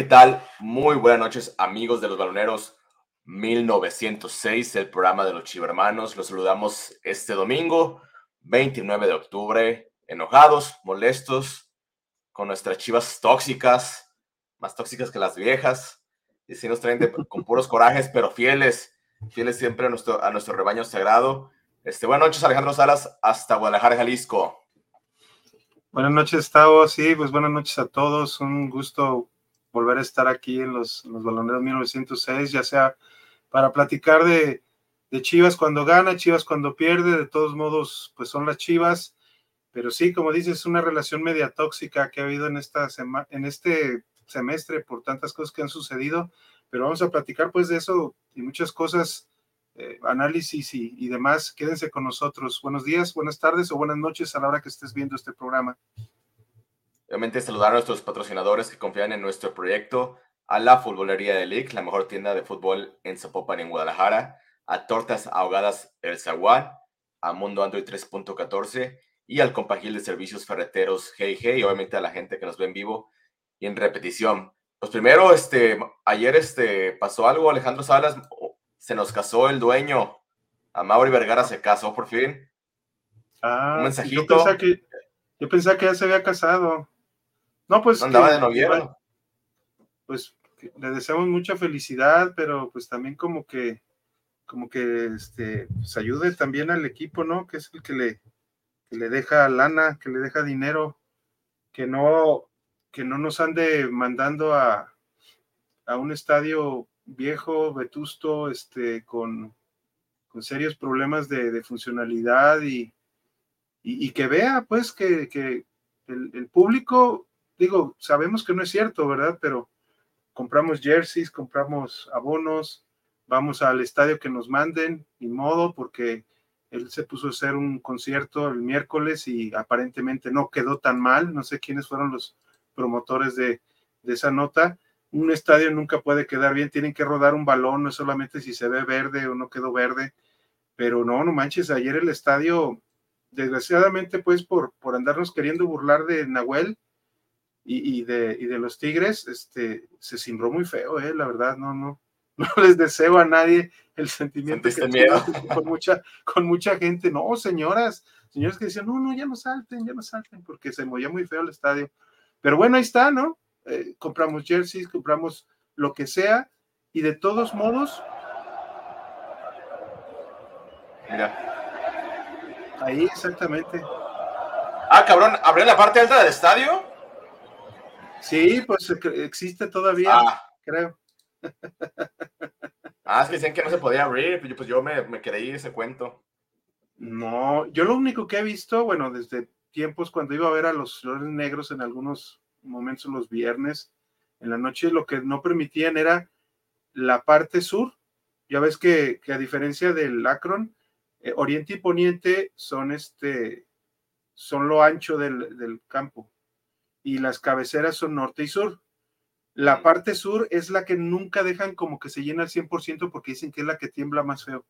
¿qué tal? Muy buenas noches, amigos de los baloneros 1906, el programa de los chivermanos. Los saludamos este domingo, 29 de octubre, enojados, molestos, con nuestras chivas tóxicas, más tóxicas que las viejas. Y si nos traen con puros corajes, pero fieles, fieles siempre a nuestro, a nuestro rebaño sagrado. Este, buenas noches, Alejandro Salas, hasta Guadalajara, Jalisco. Buenas noches, Tavo. Sí, pues buenas noches a todos. Un gusto volver a estar aquí en los, los Baloneros 1906, ya sea para platicar de, de, Chivas cuando gana, Chivas cuando pierde, de todos modos, pues son las Chivas, pero sí, como dices, es una relación media tóxica que ha habido en, esta en este semestre por tantas cosas que han sucedido, pero vamos a platicar pues de eso y muchas cosas, eh, análisis y, y demás. Quédense con nosotros. Buenos días, buenas tardes o buenas noches a la hora que estés viendo este programa. Obviamente saludar a nuestros patrocinadores que confían en nuestro proyecto, a la Futbolería de League, la mejor tienda de fútbol en Zapopan, en Guadalajara, a Tortas Ahogadas El Zaguán, a Mundo Android 3.14 y al Compagil de Servicios Ferreteros GIG y obviamente a la gente que nos ve en vivo y en repetición. Pues primero, este, ayer este, pasó algo, Alejandro Salas, se nos casó el dueño, a Mauri Vergara se casó por fin. Ah, un mensajito. Yo pensaba, que, yo pensaba que ya se había casado. No, pues. andaba de noviembre. Pues le deseamos mucha felicidad, pero pues también como que, como que este, pues ayude también al equipo, ¿no? Que es el que le, que le deja lana, que le deja dinero, que no, que no nos ande mandando a, a un estadio viejo, vetusto, este, con, con serios problemas de, de funcionalidad y, y, y, que vea, pues, que, que el, el, público digo, sabemos que no es cierto, ¿verdad? Pero compramos jerseys, compramos abonos, vamos al estadio que nos manden, ni modo, porque él se puso a hacer un concierto el miércoles y aparentemente no quedó tan mal, no sé quiénes fueron los promotores de, de esa nota. Un estadio nunca puede quedar bien, tienen que rodar un balón, no solamente si se ve verde o no quedó verde, pero no, no manches, ayer el estadio, desgraciadamente, pues por, por andarnos queriendo burlar de Nahuel, y, de, y de los Tigres, este, se cimbró muy feo, eh, la verdad, no, no, no les deseo a nadie el sentimiento que miedo? con mucha, con mucha gente, no, señoras, señores que decían, no, no, ya no salten, ya no salten, porque se movía muy feo el estadio. Pero bueno, ahí está, ¿no? Eh, compramos jerseys, compramos lo que sea, y de todos modos. Mira. Ahí, exactamente. Ah, cabrón, ¿abrió la parte alta del estadio? Sí, pues existe todavía, ah. creo. Ah, es que decían que no se podía abrir, pues yo me, me creí ese cuento. No, yo lo único que he visto, bueno, desde tiempos cuando iba a ver a los flores negros en algunos momentos los viernes, en la noche lo que no permitían era la parte sur. Ya ves que, que a diferencia del Akron, eh, oriente y poniente son este, son lo ancho del, del campo y las cabeceras son norte y sur. La parte sur es la que nunca dejan como que se llena al 100% porque dicen que es la que tiembla más feo.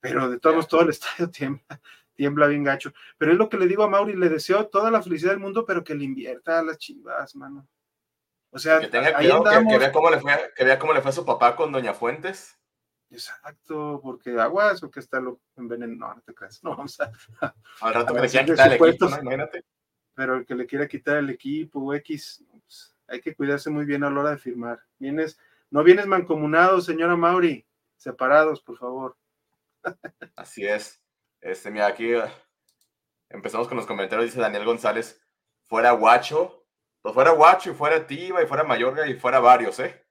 Pero de todos, todo el estadio tiembla, tiembla bien gacho. Pero es lo que le digo a Mauri, le deseo toda la felicidad del mundo, pero que le invierta a las chivas, mano. O sea, que tenga cuidado, que, vea cómo le fue, que vea cómo le fue a su papá con Doña Fuentes. Exacto, porque aguas o que está lo envenenado, no, no te creas. No, vamos a. Al rato que le quitar el equipo, ¿no? Imagínate pero el que le quiera quitar el equipo X, pues, hay que cuidarse muy bien a la hora de firmar. Vienes, no vienes mancomunado, señora Mauri, separados, por favor. Así es. Este, mira, aquí eh, empezamos con los comentarios, dice Daniel González, fuera guacho, pues fuera guacho y fuera Tiva y fuera Mayorga y fuera varios, ¿eh?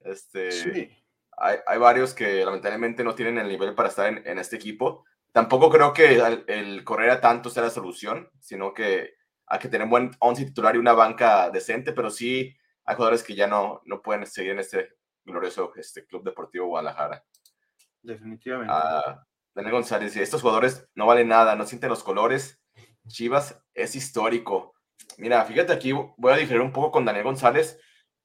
Este, sí. hay, hay, varios que lamentablemente no tienen el nivel para estar en, en este equipo. Tampoco creo que el, el correr a tanto sea la solución, sino que hay que tener un buen once titular y una banca decente, pero sí hay jugadores que ya no, no pueden seguir en este glorioso este Club Deportivo Guadalajara. Definitivamente. Uh, Daniel González, estos jugadores no valen nada, no sienten los colores. Chivas es histórico. Mira, fíjate aquí, voy a diferir un poco con Daniel González.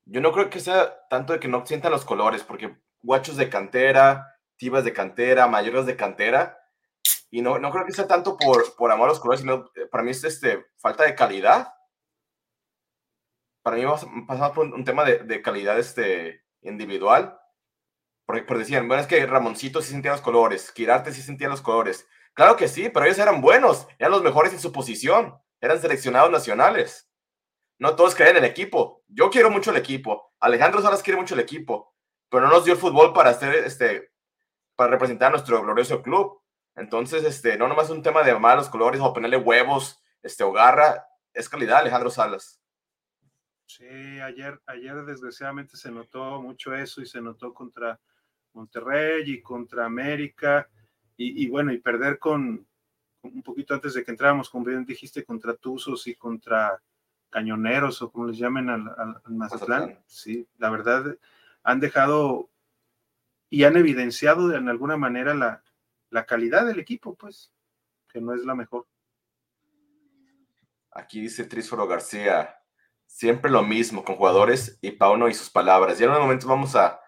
Yo no creo que sea tanto de que no sientan los colores, porque guachos de cantera, tibas de cantera, mayores de cantera, y no, no creo que sea tanto por, por amor a los colores, sino eh, para mí es este, falta de calidad. para mí pasamos por un tema de, calidad este, individual. Porque, por decían, bueno, es que Ramoncito sí sentía los colores, Kirarte sí sentía los colores. Claro que sí, pero ellos eran buenos, eran los mejores en su posición, eran seleccionados nacionales. No todos creen en el equipo. Yo quiero mucho el equipo. Alejandro Salas quiere mucho el equipo, pero no nos dio el fútbol para hacer este, para representar a nuestro glorioso club. Entonces, este, no nomás un tema de amar los colores o ponerle huevos, este, o garra, es calidad, Alejandro Salas. Sí, ayer, ayer desgraciadamente se notó mucho eso y se notó contra Monterrey y contra América y, bueno, y perder con, un poquito antes de que entráramos, como bien dijiste, contra Tuzos y contra Cañoneros o como les llamen al, al, Mazatlán. Sí, la verdad han dejado y han evidenciado de en alguna manera la, la calidad del equipo, pues, que no es la mejor. Aquí dice Trísforo García, siempre lo mismo con jugadores y Pauno y sus palabras. Ya en un momento vamos a,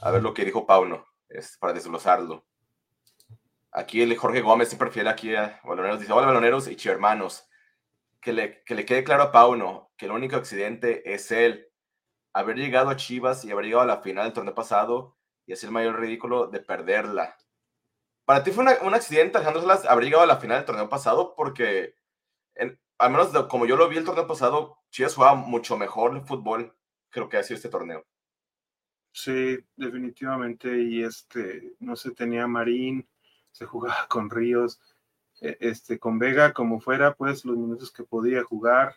a ver lo que dijo Pauno, es, para desglosarlo. Aquí el Jorge Gómez siempre fiel aquí a Baloneros, dice, hola Baloneros y hermanos, que le, que le quede claro a Pauno que el único accidente es él. Haber llegado a Chivas y haber llegado a la final del torneo pasado y hacer el mayor ridículo de perderla. Para ti fue un accidente, Alejandro Salas, haber a la final del torneo pasado porque, al menos como yo lo vi el torneo pasado, Chivas jugaba mucho mejor el fútbol que lo que ha sido este torneo. Sí, definitivamente. Y este, no se tenía Marín, se jugaba con Ríos, e, este, con Vega, como fuera, pues los minutos que podía jugar.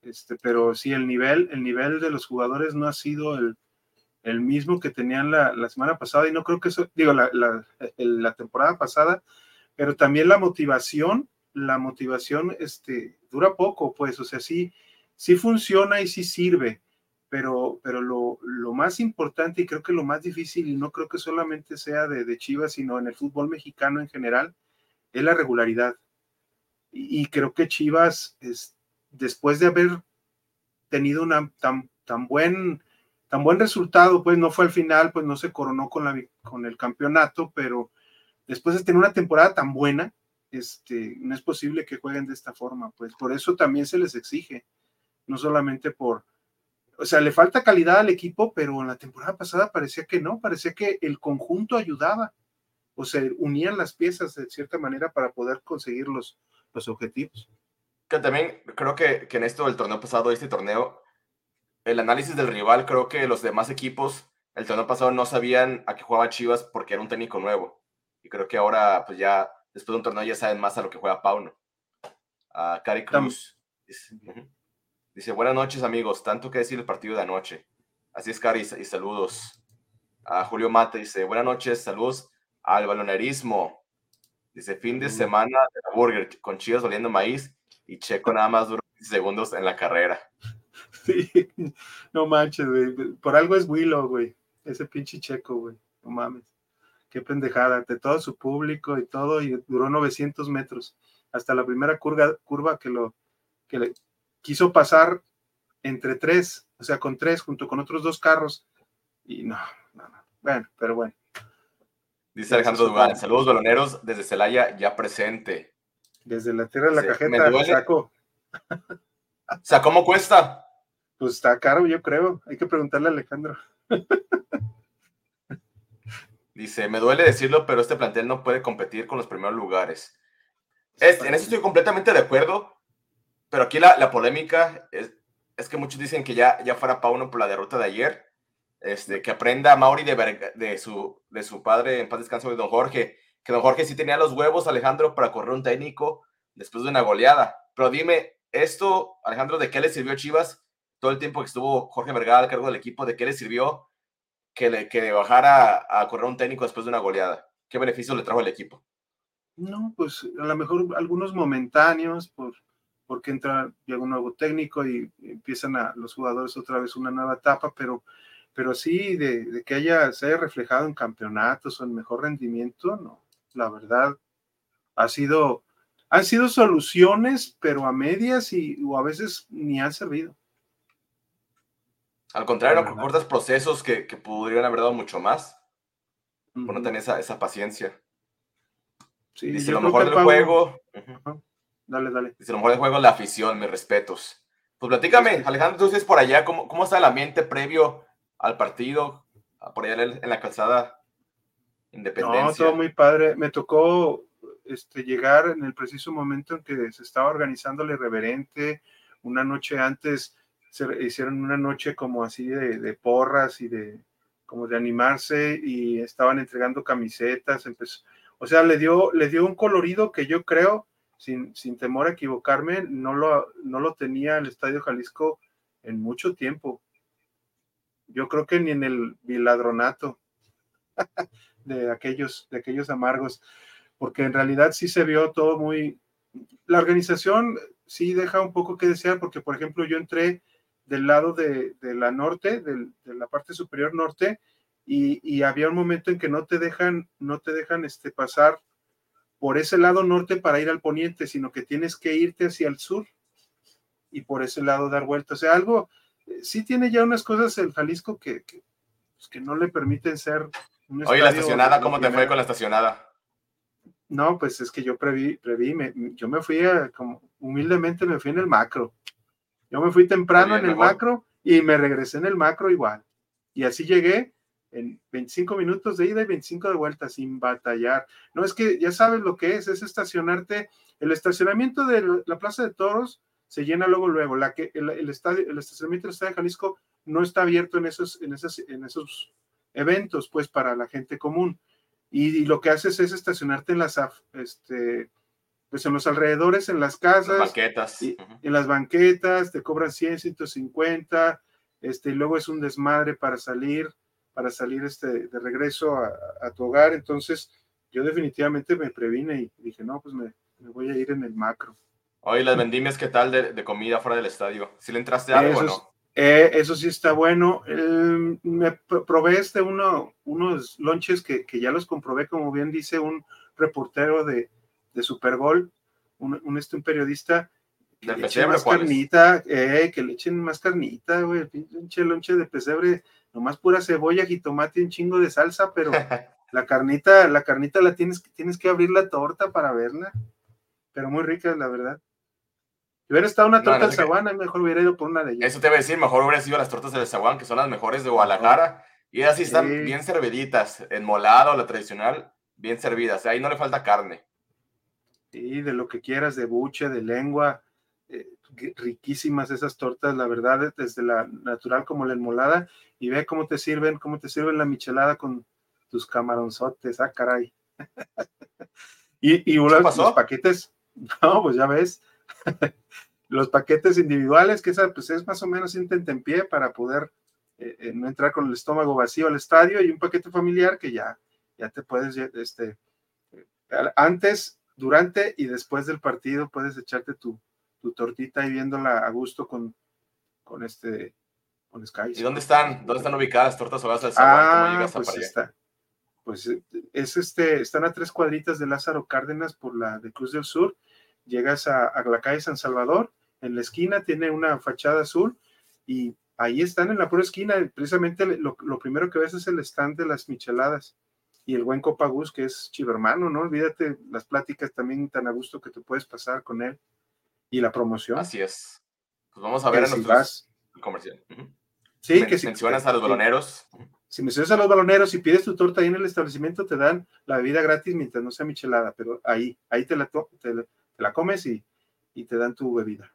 Este, pero sí, el nivel, el nivel de los jugadores no ha sido el, el mismo que tenían la, semana pasada, y no creo que eso, digo, la, la, temporada pasada, pero también la motivación, la motivación este, dura poco, pues, o sea, sí, sí funciona y sí sirve, pero, pero lo, lo, más importante y creo que lo más difícil, y no creo que solamente sea de, de Chivas, sino en el fútbol mexicano en general, es la regularidad. Y, creo que Chivas, es, después de haber tenido una tan, tan, buen, tan buen resultado, pues no fue al final, pues no se coronó con, la, con el campeonato, pero después de tener una temporada tan buena, este, no es posible que jueguen de esta forma, pues por eso también se les exige, no solamente por, o sea, le falta calidad al equipo, pero en la temporada pasada parecía que no, parecía que el conjunto ayudaba, o se unían las piezas de cierta manera para poder conseguir los, los objetivos. Que también creo que, que en esto del torneo pasado, este torneo, el análisis del rival, creo que los demás equipos el torneo pasado no sabían a qué jugaba Chivas porque era un técnico nuevo. Y creo que ahora, pues ya, después de un torneo, ya saben más a lo que juega Pauno. A Cari Cruz. Dice, buenas noches amigos, tanto que decir el partido de anoche. Así es, Cari, y saludos. A Julio Mate dice, buenas noches, saludos al balonerismo. Dice, fin de semana de la burger con chivas oliendo maíz y Checo nada más duró segundos en la carrera. Sí, no manches, güey. Por algo es Willow, güey. Ese pinche Checo, güey. No mames. Qué pendejada. De todo su público y todo, y duró 900 metros. Hasta la primera curva, curva que lo que le, quiso pasar entre tres, o sea, con tres, junto con otros dos carros, y no, no, no. Bueno, pero bueno. Dice Alejandro Dugan, saludos baloneros desde Celaya, ya presente. Desde la tierra de la cajeta, saco. O sea, ¿cómo cuesta? Pues está caro, yo creo. Hay que preguntarle a Alejandro. Dice, me duele decirlo, pero este plantel no puede competir con los primeros lugares. en eso estoy completamente de acuerdo, pero aquí la, la polémica es, es, que muchos dicen que ya, ya fuera Pauno por la derrota de ayer, este, que aprenda Mauri de, de, su, de su padre en paz descanso de don Jorge, que don Jorge sí tenía los huevos, Alejandro, para correr un técnico después de una goleada. Pero dime, esto, Alejandro, ¿de qué le sirvió a Chivas todo el tiempo que estuvo Jorge Vergara al cargo del equipo? ¿De qué le sirvió que, le, que bajara a correr un técnico después de una goleada? ¿Qué beneficio le trajo al equipo? No, pues a lo mejor algunos momentáneos por porque entra, llega un nuevo técnico y empiezan a los jugadores otra vez una nueva etapa, pero, pero sí, de, que haya, se haya reflejado en campeonatos o en mejor rendimiento, no, la verdad, ha sido, han sido soluciones, pero a medias y, o a veces ni han servido. Al contrario, cortas procesos que, que, podrían haber dado mucho más. Uh -huh. no tener esa, esa paciencia. Sí, Dice, lo mejor del juego. Dale, dale. Dice, lo mejor del juego la afición, mis respetos. Pues platícame, Alejandro, entonces por allá, ¿cómo, cómo está el ambiente previo al partido? Por allá en la calzada Independencia. No, todo muy padre. Me tocó este, llegar en el preciso momento en que se estaba organizando el irreverente. Una noche antes se hicieron una noche como así de, porras y de como de animarse y estaban entregando camisetas. O sea, le dio, le dio un colorido que yo creo sin, temor a equivocarme, no lo, no lo tenía el Estadio Jalisco en mucho tiempo. Yo creo que ni en el biladronato de aquellos, de aquellos amargos, porque en realidad sí se vio todo muy... La organización sí deja un poco que desear, porque por ejemplo yo entré del lado de, la norte, de la parte superior norte, y, y, había un momento en que no te dejan, no te dejan este, pasar por ese lado norte para ir al poniente, sino que tienes que irte hacia el sur y por ese lado dar vuelta. O sea, algo, eh, sí tiene ya unas cosas el Jalisco que, que, pues, no le permiten ser un Oye, la estacionada, ¿cómo te fue con la estacionada? No, pues es que yo preví, preví, me, yo me fui a, como humildemente me fui en el macro. Yo me fui temprano en el macro y me regresé en el macro igual. Y así llegué en 25 minutos de ida y 25 de vuelta sin batallar. No es que ya sabes lo que es, es estacionarte. El estacionamiento de la Plaza de Toros se llena luego, luego. La que, el, estadio, el estacionamiento del Estadio de Jalisco no está abierto en esos, en, esos, en esos eventos, pues para la gente común. Y, lo que haces es estacionarte en las, este, pues en los alrededores, en las casas. Las banquetas. En las banquetas, te cobran 100, 150, este, y luego es un desmadre para salir para salir este, de regreso a, tu hogar. Entonces, yo definitivamente me previne y dije, no, pues me, voy a ir en el macro. Oye, las vendimias, ¿qué tal de, comida fuera del estadio? ¿Si le entraste algo o no? Eh, eso sí está bueno. me probé este uno, unos lonches que, ya los comprobé, como bien dice un reportero de, de Supergol, un, este, un periodista. Que le echen más carnita, eh, que le echen más carnita, güey, pinche lonche de pesebre nomás pura cebolla, jitomate y un chingo de salsa, pero la carnita, la carnita la tienes, tienes que abrir la torta para verla. Pero muy rica, la verdad. Si hubiera estado una torta de zaguán, mejor hubiera ido por una de ellas. Eso te iba a decir, mejor hubiera sido las tortas de zaguán, que son las mejores de Guadalajara. Y así están bien serviditas, en molado, la tradicional, bien servidas. Ahí no le falta carne. Sí, de lo que quieras, de buche, de lengua. Eh, riquísimas esas tortas, la verdad, desde la natural como la enmolada y ve cómo te sirven, cómo te sirven la michelada con tus camaronzotes, ah, caray. y, y los paquetes, no, pues ya ves, los paquetes individuales, que esa, pues es más o menos en pie para poder eh, eh, no entrar con el estómago vacío al estadio y un paquete familiar que ya, ya te puedes, este, eh, antes, durante y después del partido puedes echarte tu, tu tortita y viéndola a gusto con, con este ¿Y dónde están? ¿Dónde están ubicadas tortas ahogadas del Ah, pues está. Pues eh, es este, están a tres cuadritas de Lázaro Cárdenas por la de Cruz del Sur. Llegas a, la calle San Salvador, en la esquina tiene una fachada azul y ahí están en la pura esquina. Precisamente lo, primero que ves es el stand de las micheladas y el buen Copagus, que es chivermano, ¿no? Olvídate las pláticas también tan a gusto que te puedes pasar con él y la promoción. Así es. Pues vamos a ver en nuestros comercial. Sí, que si mencionas a los baloneros. Si mencionas a los baloneros y pides tu torta ahí en el establecimiento, te dan la bebida gratis mientras no sea michelada, pero ahí, ahí te la, te, la comes y, y te dan tu bebida.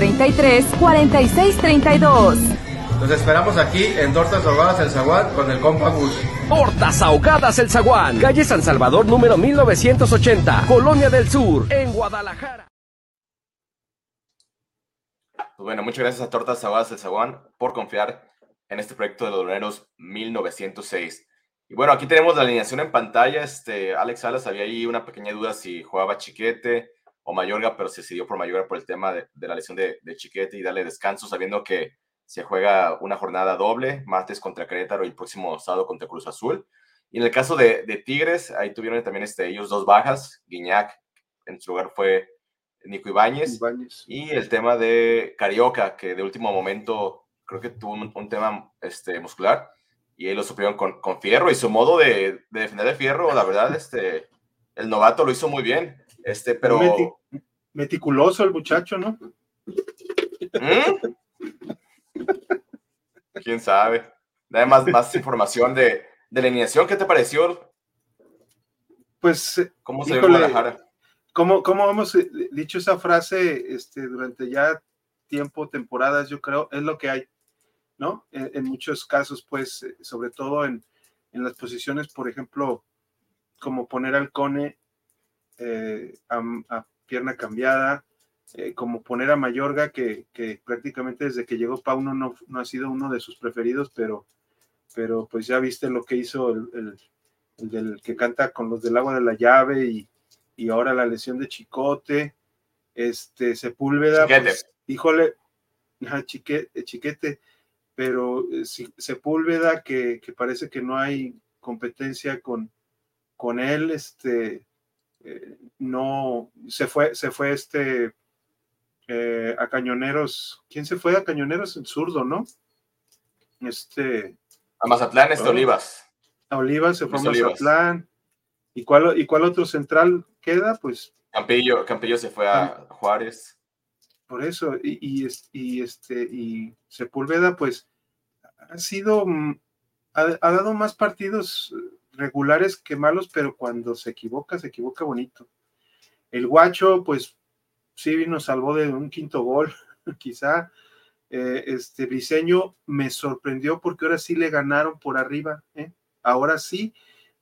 33 46 32. Nos esperamos aquí en Tortas Ahogadas El Zaguán con el compa Gus. Tortas Ahogadas El Zaguán, calle San Salvador número 1980, Colonia del Sur, en Guadalajara. Pues bueno, muchas gracias a Tortas Ahogadas El Zaguán por confiar en este proyecto de Dolores 1906. Y bueno, aquí tenemos la alineación en pantalla. Este, Alex Salas había ahí una pequeña duda si jugaba Chiquete, o Mayorga, pero se decidió por Mayorga por el tema de, la lesión de, Chiquete y darle descanso, sabiendo que se juega una jornada doble, martes contra Querétaro y el próximo sábado contra Cruz Azul. Y en el caso de, Tigres, ahí tuvieron también este, ellos dos bajas, Guiñac, en su lugar fue Nico Ibáñez, y el tema de Carioca, que de último momento creo que tuvo un, tema este, muscular, y ahí lo supieron con, con Fierro, y su modo de, defender de Fierro, la verdad, este, el novato lo hizo muy bien, este, pero... meticuloso el muchacho, ¿no? ¿Mm? ¿Quién sabe? Nada más información de, de la alineación, ¿qué te pareció? Pues, ¿cómo se ve Guadalajara? ¿cómo, ¿Cómo hemos eh, dicho esa frase este, durante ya tiempo, temporadas, yo creo, es lo que hay, ¿no? En, muchos casos, pues, eh, sobre todo en, en, las posiciones, por ejemplo, como poner al Cone a, pierna cambiada, como poner a Mayorga, que, que, prácticamente desde que llegó Pauno no, no ha sido uno de sus preferidos, pero pero pues ya viste lo que hizo el, del que canta con los del agua de la llave y, ahora la lesión de Chicote, este Sepúlveda, pues, híjole, chiquete, chiquete, pero eh, Sepúlveda que, parece que no hay competencia con, con él, este, eh, no, se fue, se fue este eh, a Cañoneros, ¿quién se fue a Cañoneros? El zurdo, ¿no? Este, a Mazatlán este Olivas. A Olivas se fue a Mazatlán. ¿Y cuál, ¿Y cuál otro central queda? Pues. Campillo, Campillo se fue a Juárez. Por eso, y, y, este, y Sepúlveda, pues, ha sido, mm, ha, dado más partidos regulares que malos, pero cuando se equivoca, se equivoca bonito. El guacho, pues, sí nos salvó de un quinto gol, quizá, eh, este Briseño me sorprendió porque ahora sí le ganaron por arriba. ¿eh? Ahora sí,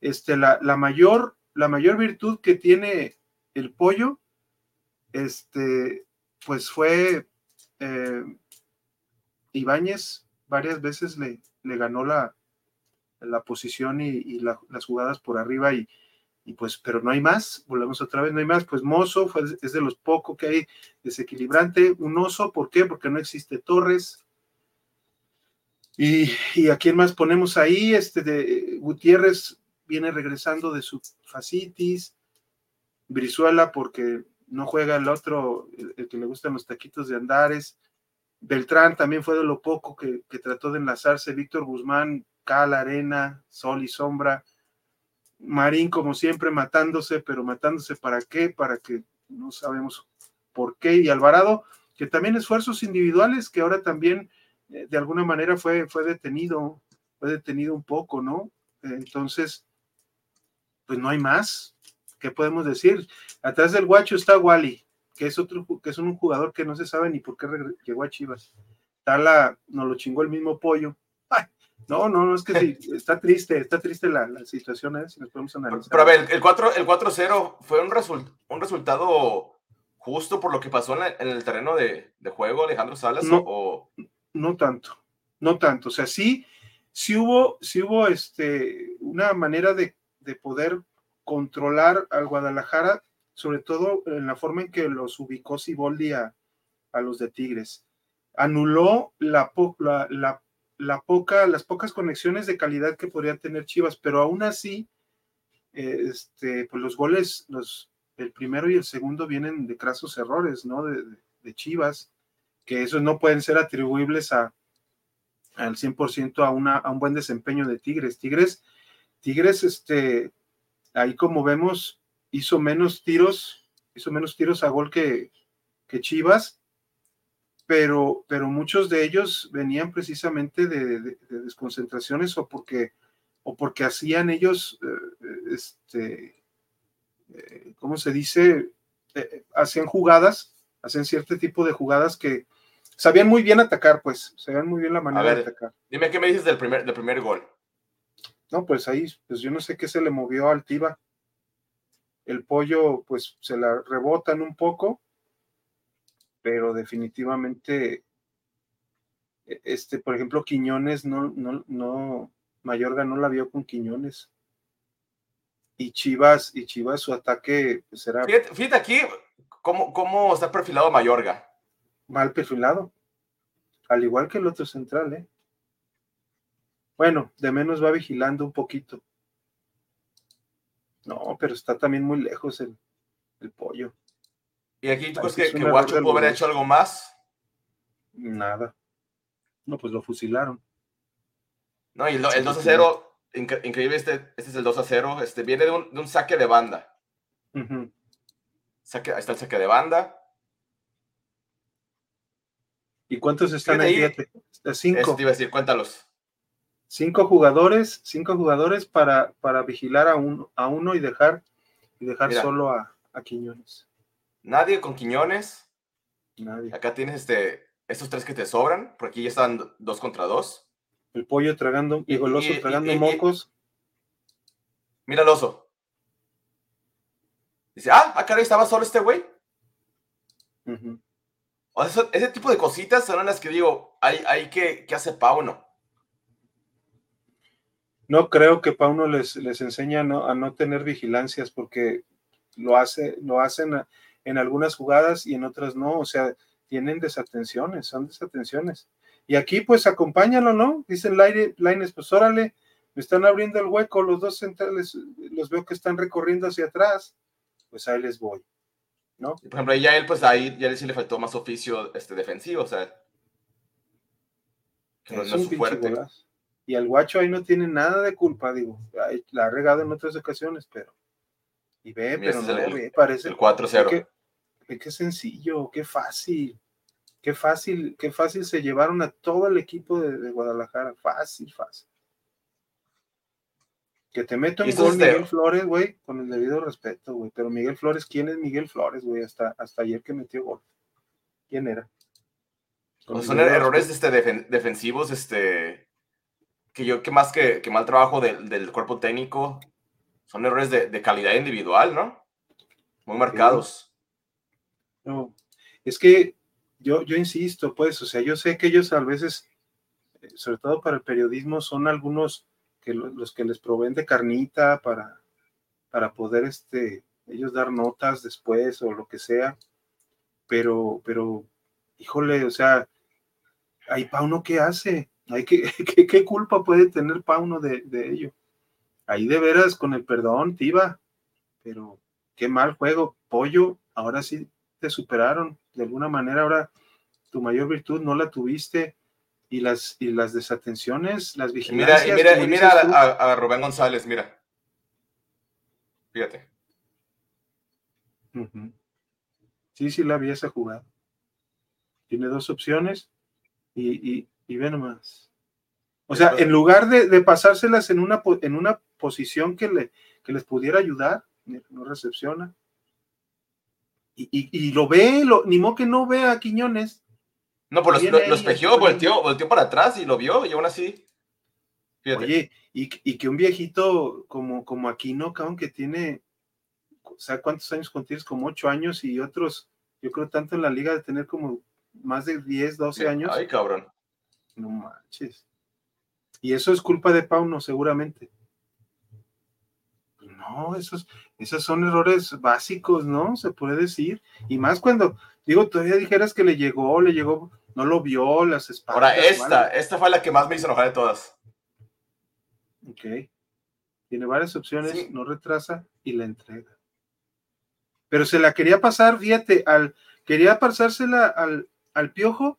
este, la, la, mayor, la mayor virtud que tiene el pollo, este, pues fue eh, Ibáñez, varias veces le, le ganó la, la posición y, las jugadas por arriba y, pues, pero no hay más, volvemos otra vez, no hay más, pues Mozo es de los pocos que hay desequilibrante, un oso, ¿por qué? Porque no existe Torres. Y, y a quién más ponemos ahí, este de Gutiérrez viene regresando de su facitis, Brizuela porque no juega el otro, el, que le gustan los taquitos de Andares, Beltrán también fue de lo poco que, que trató de enlazarse, Víctor Guzmán, cal, arena, sol y sombra, Marín, como siempre, matándose, pero matándose para qué, para que no sabemos por qué. Y Alvarado, que también esfuerzos individuales, que ahora también eh, de alguna manera fue, fue detenido, fue detenido un poco, ¿no? Entonces, pues no hay más. ¿Qué podemos decir? Atrás del guacho está Wally, que es otro, que es un jugador que no se sabe ni por qué llegó a Chivas. Tala nos lo chingó el mismo pollo. No, no, no, es que sí, está triste, está triste la, situación, ¿eh? si nos podemos analizar. Pero a ver, el 4-0 el 4 fue un, un resultado justo por lo que pasó en, el terreno de, juego, Alejandro Salas, no, o... No tanto, no tanto. O sea, sí, sí hubo, sí hubo este, una manera de, poder controlar al Guadalajara, sobre todo en la forma en que los ubicó Siboldi a, a los de Tigres. Anuló la, la, la la poca, las pocas conexiones de calidad que podría tener Chivas, pero aún así, este, pues los goles, los, el primero y el segundo vienen de crasos errores, ¿no? De, Chivas, que esos no pueden ser atribuibles a, al 100% a, una, a un buen desempeño de Tigres. Tigres, Tigres, este, ahí como vemos, hizo menos tiros, hizo menos tiros a gol que Chivas, pero, pero muchos de ellos venían precisamente de, desconcentraciones o porque, o porque hacían ellos, eh, este, eh, ¿cómo se dice? Eh, hacían jugadas, hacían cierto tipo de jugadas que sabían muy bien atacar, pues, sabían muy bien la manera de atacar. Dime qué me dices del primer, del primer gol. No, pues ahí, pues yo no sé qué se le movió al Tiva. El pollo, pues se la rebotan un poco pero definitivamente, e, este, por ejemplo, Quiñones no, no, no, Mayorga no la vio con Quiñones. Y Chivas, y Chivas su ataque será. Pues, fíjate, aquí, ¿cómo, ¿cómo está perfilado Mayorga? Mal perfilado. Al igual que el otro central, ¿eh? Bueno, de menos va vigilando un poquito. No, pero está también muy lejos el, el pollo. ¿Y aquí tú crees que, que Guacho pudo haber hecho algo más? Nada. No, pues lo fusilaron. No, y el, el Sí, 2 a sí, 0, incre- increíble, este, este es el 2 a 0. Este, viene de un, de un saque de banda. Saque, ahí está el saque de banda. ¿Y cuántos están ahí? ahí. Fíjate. Está Eso Cinco. te iba a decir, cuéntalos. Cinco jugadores, cinco jugadores para, para vigilar a, un, a uno y dejar, y dejar Mira. solo a, a Quiñones. Nadie con Quiñones. Nadie. Acá tienes este, estos tres que te sobran. Por aquí ya están dos contra dos. El pollo tragando, y el oso y- tragando y- mocos. Mira el oso. Dice, ah, ah, caray, estaba solo este güey. Ujú. O sea, eso- ese tipo de cositas son las que digo, hay, hay que, que hace Pauno. No creo que Pauno les, les enseñe a no, a no tener vigilancias porque lo, hace, lo hacen a- en algunas jugadas y en otras no. O sea, tienen desatenciones, son desatenciones. Y aquí pues acompáñalo, ¿no? Dicen Laines, pues órale, me están abriendo el hueco, los dos centrales, los veo que están recorriendo hacia atrás, pues ahí les voy, ¿no? Por ejemplo, ahí ya él, pues ahí ya sí le faltó más oficio este, defensivo, o sea. Que no, Es su fuerte. golazo. Y el guacho ahí no tiene nada de culpa, digo, la ha regado en otras ocasiones, pero... Y ve, Mira, pero no el- ve, parece... El 4-0. Qué, sencillo, qué fácil, qué fácil, qué fácil se llevaron a todo el equipo de, de Guadalajara, fácil, fácil. Que te meto en gol Miguel Flores, güey, con el debido respeto, güey. Pero Miguel Flores, ¿quién es Miguel Flores, güey? Hasta, hasta ayer que metió gol. ¿Quién era? El son errores este, defen- defensivos, este, que yo, que más que, que mal trabajo del, del cuerpo técnico, son errores de, de calidad individual, ¿no? Muy marcados. No, es que yo, yo insisto, pues, o sea, yo sé que ellos a veces, eh, sobre todo para el periodismo, son algunos que lo- los que les proveen de carnita para, para poder este, ellos dar notas después o lo que sea, pero, pero, híjole, o sea, ahí Pauno, ¿qué hace? Hay ¿qué, qué culpa puede tener Pauno de, de ello? Ahí de veras, con el perdón, Tiva, pero qué mal juego, pollo, ahora sí te superaron de alguna manera, ahora tu mayor virtud no la tuviste y las, y las desatenciones, las Y vigilancias. mira, y mira, y mira a, a- a Rubén González, mira. Fíjate. Sí, sí la vi esa jugada. Tiene dos opciones y, y, y ve nomás. O sea, en lugar de, de pasárselas en una, en una posición que, le, que les pudiera ayudar, no recepciona. Y, y- y lo ve, lo, ni modo que no vea a Quiñones. No, pues lo, lo espejeó, volteó, volteó para atrás y lo vio, y aún así. Fíjate. Oye, y, y que un viejito como, como Aquino, cabrón, que tiene, o sea, ¿cuántos años contiene? Como ocho años y otros, yo creo tanto en la liga de tener como más de 10, 12 años. Ay, cabrón. No manches. Y eso es culpa de Pauno, seguramente. No, esos, esos son errores básicos, ¿no? Se puede decir. Y más cuando, digo, todavía dijeras que le llegó, le llegó, no lo vio, las espaldas. Ahora, esta, esta fue la que más me hizo enojar de todas. Ok. Tiene varias opciones, Sí. no retrasa y la entrega. Pero se la quería pasar, fíjate, al, quería pasársela al, al piojo,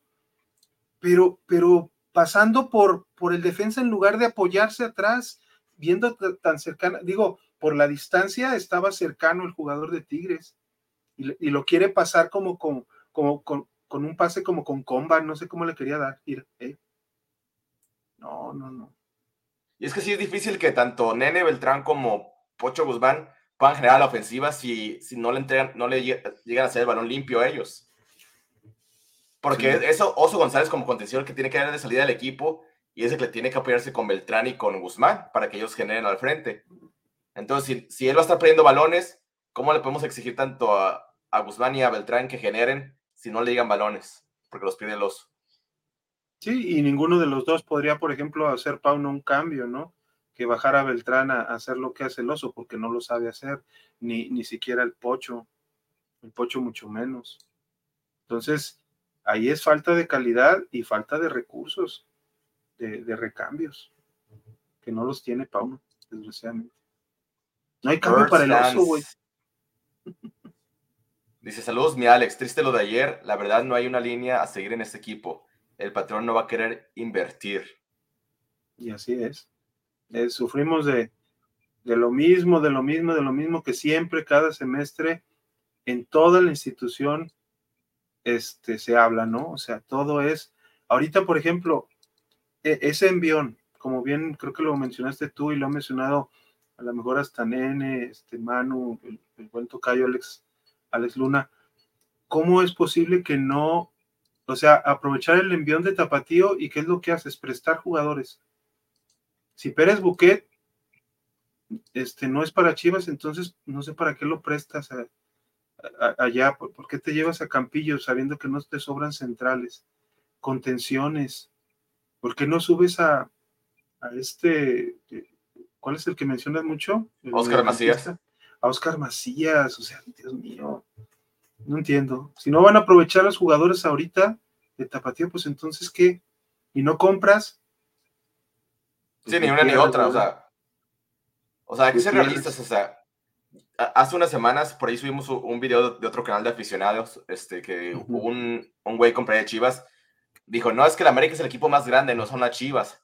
pero, pero pasando por, por el defensa en lugar de apoyarse atrás, viendo tan cercana, digo, por la distancia estaba cercano el jugador de Tigres y, lo quiere pasar como con, como con, con un pase como con comba, no sé cómo le quería dar. Eh. No, no, no. Y es que sí es difícil que tanto Nene Beltrán como Pocho Guzmán puedan generar la ofensiva si, si no le entregan, no le lle- llegan a hacer el balón limpio a ellos. Porque Sí. eso, Oso González como contención que tiene que dar de salida al equipo y es el que tiene que apoyarse con Beltrán y con Guzmán para que ellos generen al frente. Entonces, si, él va a estar perdiendo balones, ¿cómo le podemos exigir tanto a, Guzmán y a Beltrán que generen si no le llegan balones? Porque los pide el oso. Sí, y ninguno de los dos podría, por ejemplo, hacer Pauno un cambio, ¿no? Que bajar a Beltrán a, hacer lo que hace el oso, porque no lo sabe hacer, ni, ni siquiera el pocho. el Pocho mucho menos. Entonces, ahí es falta de calidad y falta de recursos, de, recambios, que no los tiene Pauno, desgraciadamente. No hay cambio para el oso, güey. Dice, saludos mi Alex, triste lo de ayer, la verdad no hay una línea a seguir en este equipo, el patrón no va a querer invertir. Y así es. Eh, sufrimos de, de lo mismo, de lo mismo, de lo mismo que siempre, cada semestre, en toda la institución este, se habla, ¿no? O sea, todo es, ahorita, por ejemplo, e, ese envión, como bien creo que lo mencionaste tú y lo ha mencionado a lo mejor hasta Nene, este Manu, el, el buen tocayo Alex, Alex Luna, ¿cómo es posible que no, o sea, aprovechar el envión de Tapatío y qué es lo que haces? Prestar jugadores. Si Pérez Buquet este, no es para Chivas, entonces no sé para qué lo prestas allá, ¿por, qué te llevas a Campillo sabiendo que no te sobran centrales, contenciones? ¿Por qué no subes a, a este, ¿cuál es el que mencionas mucho? Oscar Macías. A Oscar Macías, o sea, Dios mío, no entiendo. Si no van a aprovechar los jugadores ahorita de Tapatío, pues entonces, ¿qué? ¿Y no compras? Sí, ni una ni otra, o sea, o sea, hay que ser realistas, o sea, hace unas semanas por ahí subimos un video de otro canal de aficionados, este, que un, un güey compré de Chivas, dijo, no, es que el América es el equipo más grande, no son las Chivas.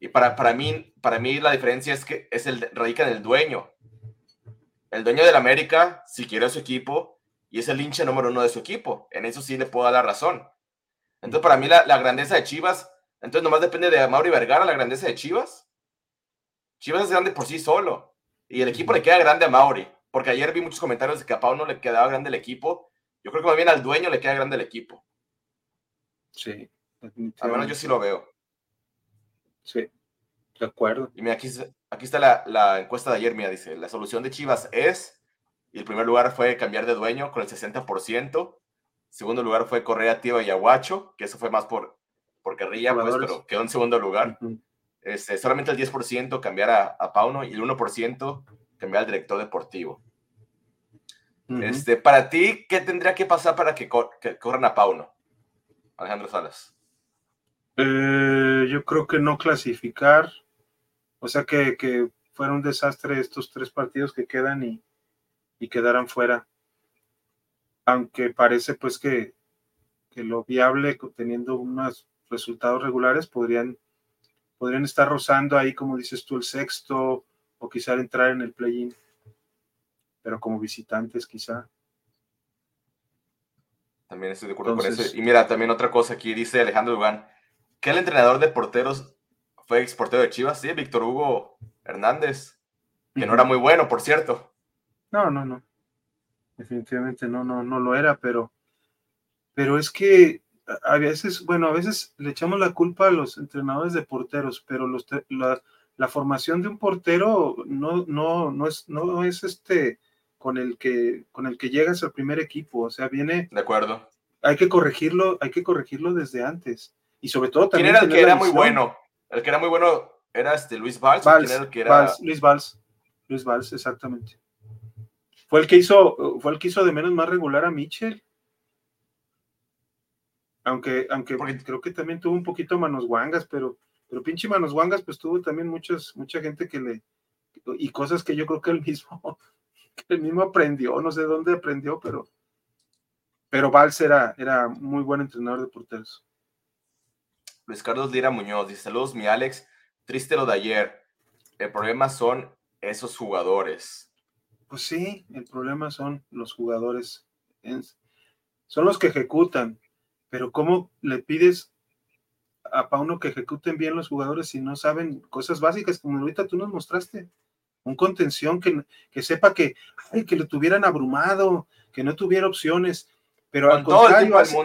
Y para, para, mí, para mí la diferencia es que es el, radica en el dueño. El dueño del América, si quiere su equipo, y es el hincha número uno de su equipo. En eso sí le puedo dar la razón. Entonces, para mí la, la grandeza de Chivas, entonces nomás depende de Mauri Vergara, la grandeza de Chivas. Chivas es grande por sí solo. Y el equipo le queda grande a Mauri. Porque ayer vi muchos comentarios de que a Pau no le quedaba grande el equipo. Yo creo que más bien al dueño le queda grande el equipo. Sí. Al menos yo sí lo veo. Sí, de acuerdo. Y mira, aquí, aquí está la, la encuesta de ayer, mira, dice, la solución de Chivas es, y el primer lugar fue cambiar de dueño con el 60%, segundo lugar fue Correa, Tío y Aguacho, que eso fue más por, por carrilla, pues, pero quedó en segundo lugar. Este, solamente el 10% cambiar a, Pauno y el 1% cambiar al director deportivo. este, para ti, ¿qué tendría que pasar para que, corran a Pauno? Alejandro Salas. Eh, yo creo que no clasificar, o sea que, que, fuera un desastre estos tres partidos que quedan y, y quedaran fuera. Aunque parece pues que, que lo viable, teniendo unos resultados regulares, podrían podrían estar rozando ahí, como dices tú, el sexto o quizá entrar en el play-in, pero como visitantes quizá. También estoy de acuerdo con eso. Y mira, también otra cosa aquí dice Alejandro Dugán, que el entrenador de porteros fue exportero de Chivas, sí, Víctor Hugo Hernández, que no era muy bueno, por cierto. No, no, no. Definitivamente no, no, no lo era, pero, pero es que a veces, bueno, a veces le echamos la culpa a los entrenadores de porteros, pero los, la, formación de un portero no, no, no es, no es este con el que con el que llegas al primer equipo, o sea, viene de acuerdo. Hay que corregirlo, hay que corregirlo desde antes. Y sobre todo también. ¿Quién era el que era muy bueno? El que era muy bueno era este Luis Valls, el que era... Luis Valls. Luis Valls, exactamente. Fue el que hizo, fue el que hizo de menos más regular a Mitchell. Aunque, aunque creo que también tuvo un poquito manos guangas, pero, pero pinche manos guangas, pues tuvo también muchas, mucha gente que le, y cosas que yo creo que él mismo, que él mismo aprendió, no sé dónde aprendió, pero, pero Valls era, era muy buen entrenador de porteros. Luis Carlos Lira Muñoz dice: Saludos, mi Alex. Triste lo de ayer. El problema son esos jugadores. Pues sí, el problema son los jugadores. Son los que ejecutan. Pero ¿cómo le pides a Pauno que ejecuten bien los jugadores si no saben cosas básicas como ahorita tú nos mostraste? Un contención que, que sepa que, ay, que lo tuvieran abrumado, que no tuviera opciones, pero al contrario, hace,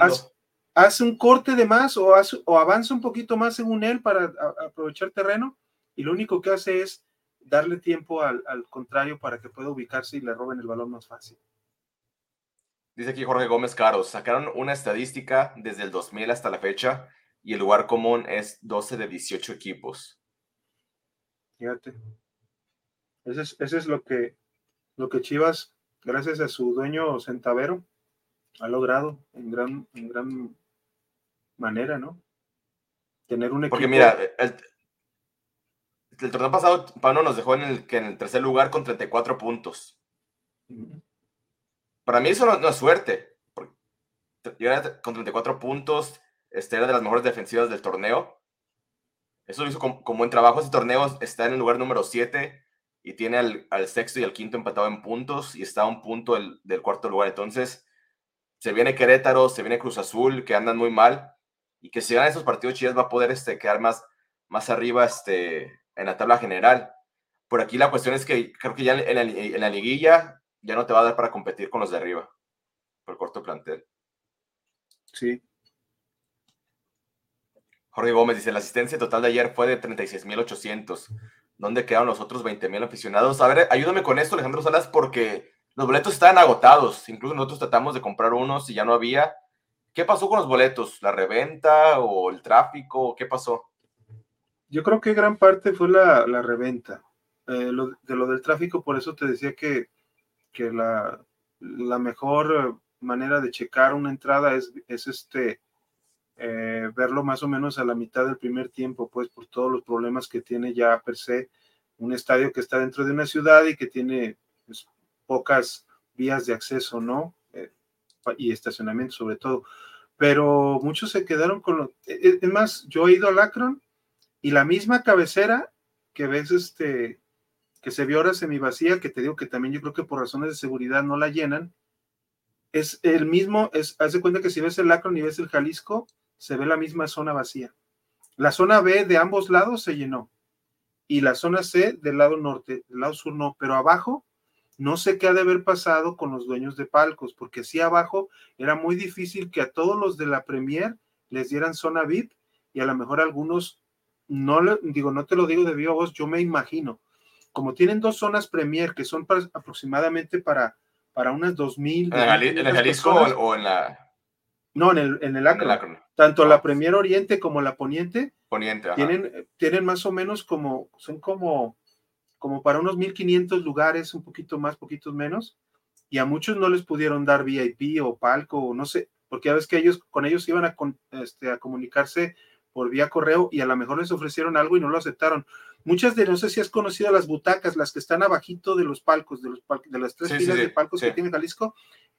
un corte de más o, o avanza un poquito más según él para aprovechar terreno y lo único que hace es darle tiempo al, al contrario para que pueda ubicarse y le roben el balón más fácil. Dice aquí Jorge Gómez Caro, sacaron una estadística desde el 2000 hasta la fecha y el lugar común es 12 de 18 equipos. Fíjate. Eso es, es lo, que, lo que Chivas gracias a su dueño Centavero, ha logrado en gran, en gran manera, ¿no? Tener un equipo. Porque mira, el, el torneo pasado, Pano nos dejó en el, que en el tercer lugar con 34 puntos. Para mí eso no, es suerte. Llegar con 34 puntos, este, era de las mejores defensivas del torneo. Eso lo hizo como, buen trabajo. Ese torneo está en el lugar número 7 y tiene al, sexto y al quinto empatado en puntos y está a un punto del, del, cuarto lugar. Entonces, se viene Querétaro, se viene Cruz Azul, que andan muy mal y que si gana esos partidos Chivas va a poder este, quedar más, más arriba este, en la tabla general. Por aquí la cuestión es que creo que ya en la, en la liguilla ya no te va a dar para competir con los de arriba, por corto plantel. Sí, Jorge Gómez dice, la asistencia total de ayer fue de 36.800. ¿Dónde quedaron los otros 20.000 aficionados? A ver, ayúdame con esto, Alejandro Salas, porque los boletos estaban agotados. Incluso nosotros tratamos de comprar unos y ya no había. ¿Qué pasó con los boletos? ¿La reventa o el tráfico? ¿Qué pasó? Yo creo que gran parte fue la, reventa. Eh, de lo del tráfico, por eso te decía que, la, mejor manera de checar una entrada es, es este eh, verlo más o menos a la mitad del primer tiempo, pues por todos los problemas que tiene ya per se un estadio que está dentro de una ciudad y que tiene pues, pocas vías de acceso, ¿no? Y estacionamiento sobre todo. Pero muchos se quedaron con lo... E, es más, yo he ido al Akron y la misma cabecera que ves este que se vio ahora vacía que te digo que también yo creo que por razones de seguridad no la llenan, es el mismo, es, haz de cuenta que si ves el Akron y ves el Jalisco, se ve la misma zona vacía. La zona B de ambos lados se llenó y la zona C del lado norte, del lado sur no, pero abajo no sé qué ha de haber pasado con los dueños de palcos, porque si abajo era muy difícil que a todos los de la Premier les dieran zona VIP y a lo mejor algunos, no le, digo, no te lo digo de viva voz, yo me imagino, como tienen dos zonas Premier que son aproximadamente para, para unas 2000. ¿En, ¿En el Jalisco o en la.? No, en el, en el Acro. Tanto la Premier Oriente como la Poniente. Poniente, Tienen, tienen más o menos como, son como, como para unos 1500 lugares, un poquito más, poquitos menos. Y a muchos no les pudieron dar VIP o palco, o no sé, porque ya ves que ellos, con ellos iban a, este, a comunicarse por vía correo y a lo mejor les ofrecieron algo y no lo aceptaron. Muchas de, no sé si has conocido las butacas, las que están abajito de los palcos, de, los de las tres filas de palcos que tiene Jalisco,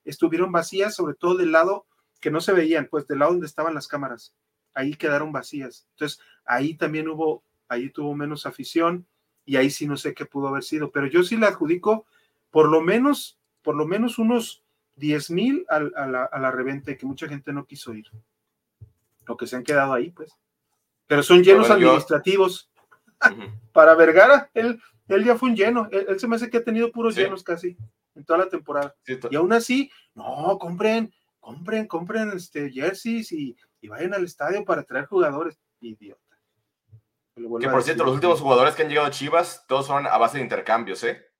estuvieron vacías, sobre todo del lado que no se veían, pues del lado donde estaban las cámaras, ahí quedaron vacías. Entonces, ahí también hubo, ahí tuvo menos afición y ahí sí no sé qué pudo haber sido, pero yo sí le adjudico por lo menos, por lo menos unos 10 mil a, la, reventa que mucha gente no quiso ir. Lo que se han quedado ahí, pues. Pero son llenos administrativos. Para Vergara, él, él ya fue un lleno. Él, se me hace que ha tenido puros llenos casi en toda la temporada. y aún así, no, compren, compren, compren este, jerseys y, vayan al estadio para traer jugadores. Idiota. Que por cierto, los últimos jugadores que han llegado a Chivas, todos son a base de intercambios, ¿eh?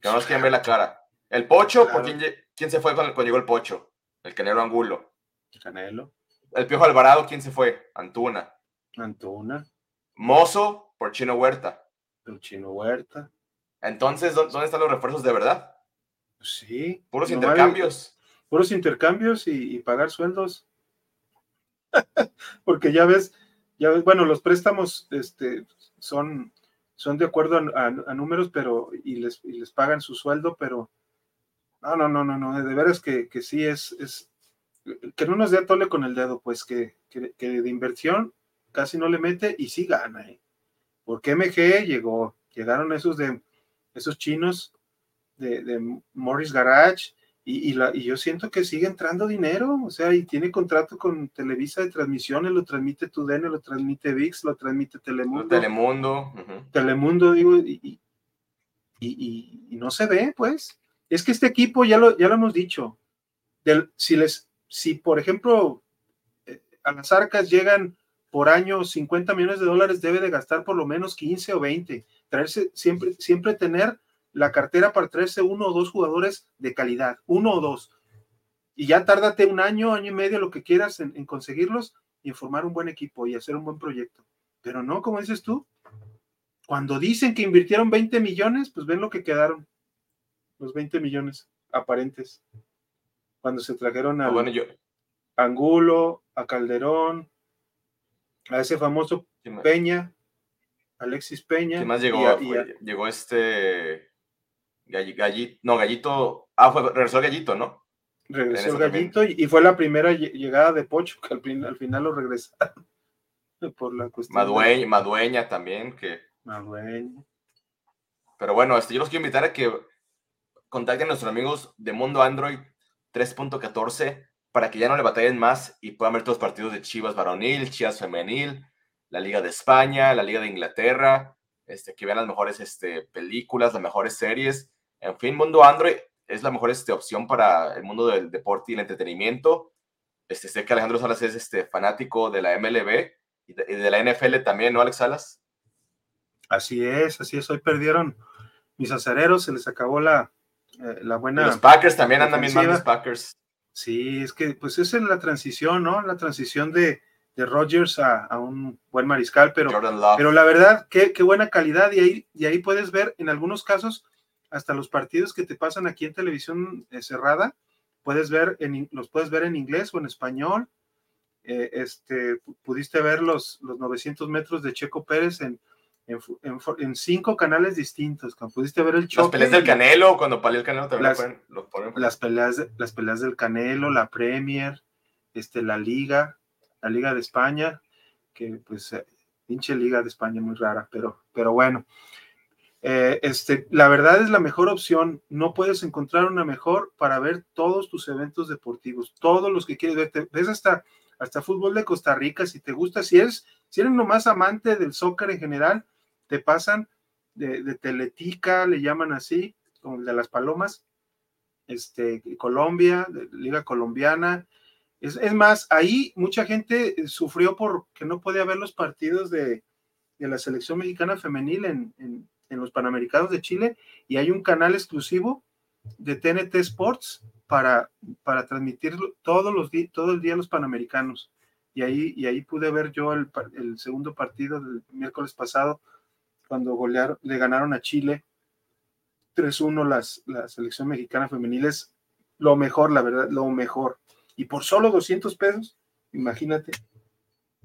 Que no nos quieren ver la cara. El Pocho, ¿por quién, se fue cuando, llegó el Pocho? El Canelo Angulo. Canelo. El Piojo Alvarado, ¿quién se fue? Antuna. Antuna. Mozo por Chino Huerta. El Chino Huerta. Entonces, ¿dónde están los refuerzos de verdad? Sí. Puros intercambios puros intercambios y, pagar sueldos. Porque ya ves, bueno, los préstamos este, son, son de acuerdo a, números, pero y les, les pagan su sueldo, pero no, no, no, no, no, de veras que, que sí es, es, que no nos dé tole con el dedo, pues que, que, de inversión casi no le mete y sí gana. ¿eh? Porque MG llegó, llegaron esos de esos chinos de, de Morris Garage, y, la, y, yo siento que sigue entrando dinero, o sea, y tiene contrato con Televisa de transmisiones, lo transmite TUDN, lo transmite VIX, lo transmite Telemundo. Telemundo. Telemundo, digo, y, y, no se ve, pues. Es que este equipo, ya lo, ya lo hemos dicho, del, si, les, si por ejemplo eh, a las arcas llegan por año 50 millones de dólares, debe de gastar por lo menos 15 o 20. Traerse, siempre, siempre tener la cartera para traerse uno o dos jugadores de calidad, uno o dos. Y ya tárdate un año, año y medio, lo que quieras en, conseguirlos y formar un buen equipo y hacer un buen proyecto. Pero no, como dices tú, cuando dicen que invirtieron 20 millones, pues ven lo que quedaron, los 20 millones. aparentes. Cuando se trajeron a bueno, yo, Angulo, a Calderón, a ese famoso ¿quién más- Peña, Alexis Peña. quién más y llegó? a- y Fue- a- llegó este Galli- Gallito, no, Gallito, ah, fue, regresó el Gallito, ¿no? regresó gallito y, y fue la primera lle- llegada de Pocho, que al, fin- al final lo regresaron. Por la cuestión. de- Madueña, Madueña también, que Madueña. Pero bueno, este, yo los quiero invitar a que contacten a nuestros amigos de Mundo Android 3.14 para que ya no le batallen más y puedan ver todos los partidos de Chivas varonil, Chivas femenil, la Liga de España, la Liga de Inglaterra, este, que vean las mejores este, películas, las mejores series. En fin, Mundo Android es la mejor este, opción para el mundo del deporte y el entretenimiento. Este, sé que Alejandro Salas es este, fanático de la MLB y de, y de la NFL también, ¿no, Alex Salas? Así es, así es. Hoy perdieron mis acereros, se les acabó la, eh, la Y buena. los Packers también andan bien mal, los Packers. Sí, es que pues es la transición, ¿no? La transición de, de Rodgers a, a un buen mariscal, pero, pero la verdad, qué, qué buena calidad. Y ahí, y ahí puedes ver en algunos casos hasta los partidos que te pasan aquí en televisión eh, cerrada, puedes ver en, los puedes ver en inglés o en español. Eh, este, pu- pudiste ver los, los 900 metros de Checo Pérez en, en, en en cinco canales distintos. Pudiste ver el choque. Las peleas del Canelo, cuando peleó el Canelo también Las- lo ponen. Lo ponen las peleas, de- las peleas del Canelo, la Premier, este, la Liga, la Liga de España, que pues eh, pinche Liga de España muy rara, pero, pero bueno. Eh, este, la verdad es la mejor opción. No puedes encontrar una mejor para ver todos tus eventos deportivos, todos los que quieres ver. Ves hasta, hasta fútbol de Costa Rica, si te gusta, si eres, si eres nomás amante del soccer en general, te pasan de, Teletica, le llaman así, como el de las palomas, este, Colombia, de Liga Colombiana. Es, es más, ahí mucha gente eh, sufrió porque no podía ver los partidos de, de la selección mexicana femenil en, en- en los Panamericanos de Chile y hay un canal exclusivo de TNT Sports para, para transmitir todos los di- todo el día los Panamericanos. Y ahí, y ahí pude ver yo el, el segundo partido del miércoles pasado, cuando golearon, le ganaron a Chile 3-1 las, la selección mexicana femenil. Es lo mejor, la verdad, lo mejor. Y por solo 200 pesos, imagínate.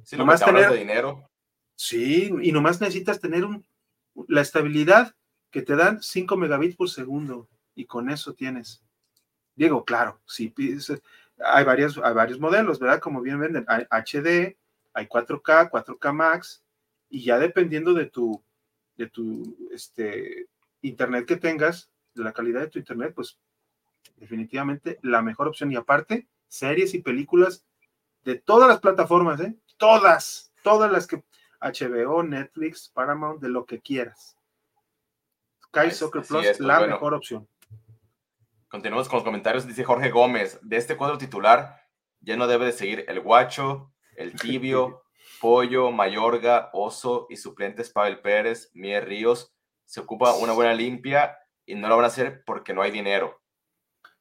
Sí, nomás tener- de dinero. Sí, y nomás necesitas tener un, la estabilidad que te dan 5 megabits por segundo y con eso tienes. Digo, claro, pides, hay, varias, hay varios modelos, ¿verdad? Como bien venden, hay HD, hay 4K, 4K Max, y ya dependiendo de tu, de tu este, internet que tengas, de la calidad de tu internet, pues definitivamente la mejor opción. Y aparte, series y películas de todas las plataformas, ¿eh? Todas, todas las que HBO, Netflix, Paramount, de lo que quieras. Sky Soccer Plus, es, pues la bueno. mejor opción. Continuamos con los comentarios. Dice Jorge Gómez: De este cuadro titular ya no debe de seguir el Guacho, el Tibio, Pollo, Mayorga, Oso y suplentes Pavel Pérez, Mier Ríos. Se ocupa una buena limpia y no lo van a hacer porque no hay dinero.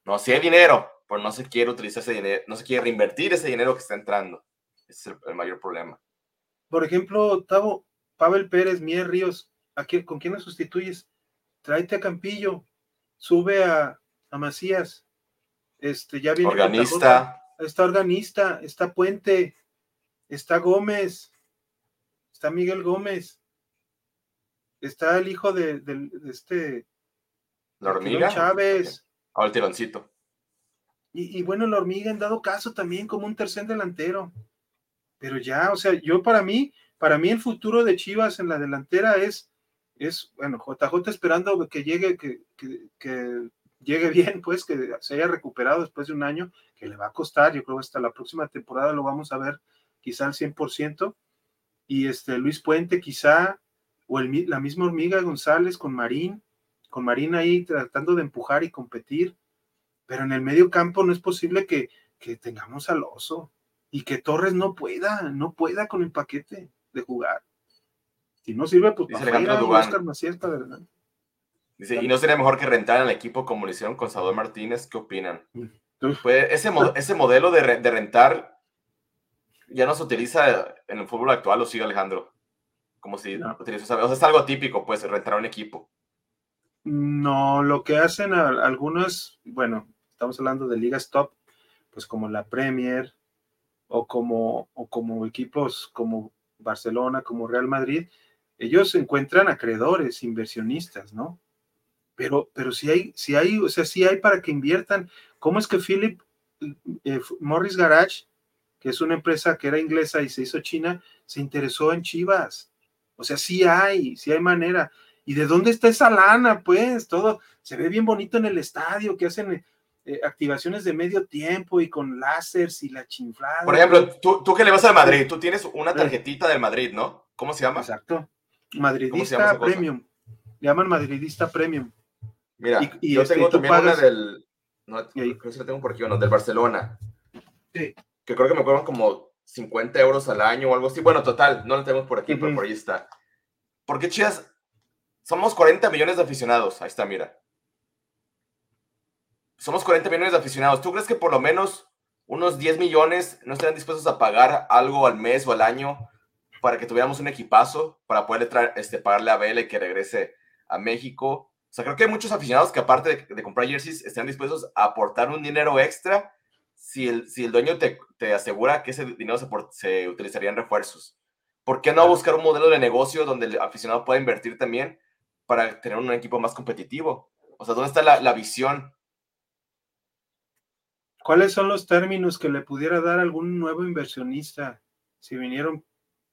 No, sí hay dinero, pero no se quiere utilizar ese dinero, no se quiere reinvertir ese dinero que está entrando. Ese es el, el mayor problema. Por ejemplo, Tavo, Pavel Pérez, Mier Ríos, ¿a quién- ¿con quién lo sustituyes? Tráete a Campillo, sube a, a Macías, este, ya viene Organista, está organista, está Puente, está Gómez, está Miguel Gómez, está el hijo de, este la hormiga. Chávez. Ahora el tironcito. Y, y bueno, la hormiga en dado caso también como un tercer delantero. Pero ya, o sea, yo para mí, para mí el futuro de Chivas en la delantera es, es bueno, JJ esperando que llegue, que, que- llegue bien, pues, que se haya recuperado después de un año, que le va a costar, yo creo que hasta la próxima temporada lo vamos a ver quizá al 100%. Y este Luis Puente quizá, o el, la misma hormiga González con Marín, con Marín ahí tratando de empujar y competir pero en el medio campo no es posible que, que tengamos al oso y que Torres no pueda, no pueda con el paquete de jugar. Si no sirve, pues Dice para Dubán. Oscar adelante. Dice, ¿y no sería mejor que rentaran el equipo como lo hicieron con Salvador Martínez? ¿Qué opinan? Pues ese, mo- ese modelo de, re- de rentar ya no se utiliza en el fútbol actual, ¿o sigue Alejandro? Como si No. utiliza, o sea, es algo típico, pues, rentar un equipo. No, lo que hacen algunos, bueno, estamos hablando de ligas top, pues como la Premier o como, o como equipos como Barcelona, como Real Madrid, ellos encuentran acreedores, inversionistas, ¿no? Pero, pero si hay, si hay, o sea, si hay para que inviertan. ¿Cómo es que Philip eh, Morris Garage, que es una empresa que era inglesa y se hizo china, se interesó en Chivas? O sea, sí hay, sí hay manera. ¿Y de dónde está esa lana? Pues todo se ve bien bonito en el estadio, que hacen eh, activaciones de medio tiempo y con láseres y la chinflada. Por ejemplo, tú, tú que le vas al Madrid, tú tienes una tarjetita del Madrid, ¿no? ¿Cómo se llama? Exacto. Madridista Premium. Le llaman Madridista Premium. Mira, yo este, tengo también una del. No, creo que la tengo por aquí, no, del Barcelona. Sí. Que creo que me cobran como 50 euros al año o algo así. Bueno, total, no la tenemos por aquí, pero por ahí está. ¿Por qué Chivas? Somos 40 millones de aficionados. Ahí está, mira. Somos 40 millones de aficionados. ¿Tú crees que por lo menos unos 10 millones no estarían dispuestos a pagar algo al mes o al año para que tuviéramos un equipazo, para poder este, pagarle a Vela y que regrese a México? O sea, creo que hay muchos aficionados que aparte de, comprar jerseys están dispuestos a aportar un dinero extra si el, si el dueño te, te asegura que ese dinero se, se, utilizaría en refuerzos. ¿Por qué no buscar un modelo de negocio donde el aficionado pueda invertir también para tener un equipo más competitivo? O sea, ¿dónde está la, la visión? ¿Cuáles son los términos que le pudiera dar algún nuevo inversionista? Si vinieron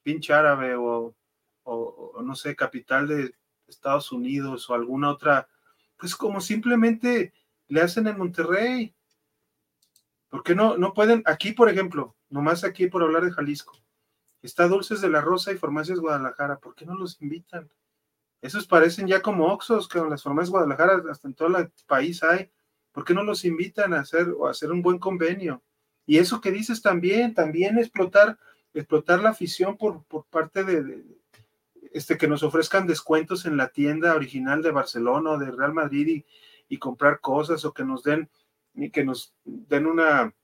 pinche árabe o, o, no sé, capital de Estados Unidos o alguna otra, pues como simplemente le hacen en Monterrey. ¿Por qué no, no pueden? Aquí, por ejemplo, nomás aquí por hablar de Jalisco, está Dulces de la Rosa y Farmacias Guadalajara, ¿por qué no los invitan? Esos parecen ya como Oxos, que las Farmacias Guadalajara hasta en todo el país hay. ¿Por qué no los invitan a hacer o a hacer un buen convenio? Y eso que dices también, también explotar, explotar la afición por, por parte de, este, que nos ofrezcan descuentos en la tienda original de Barcelona o de Real Madrid y, y comprar cosas o que nos den, que nos den una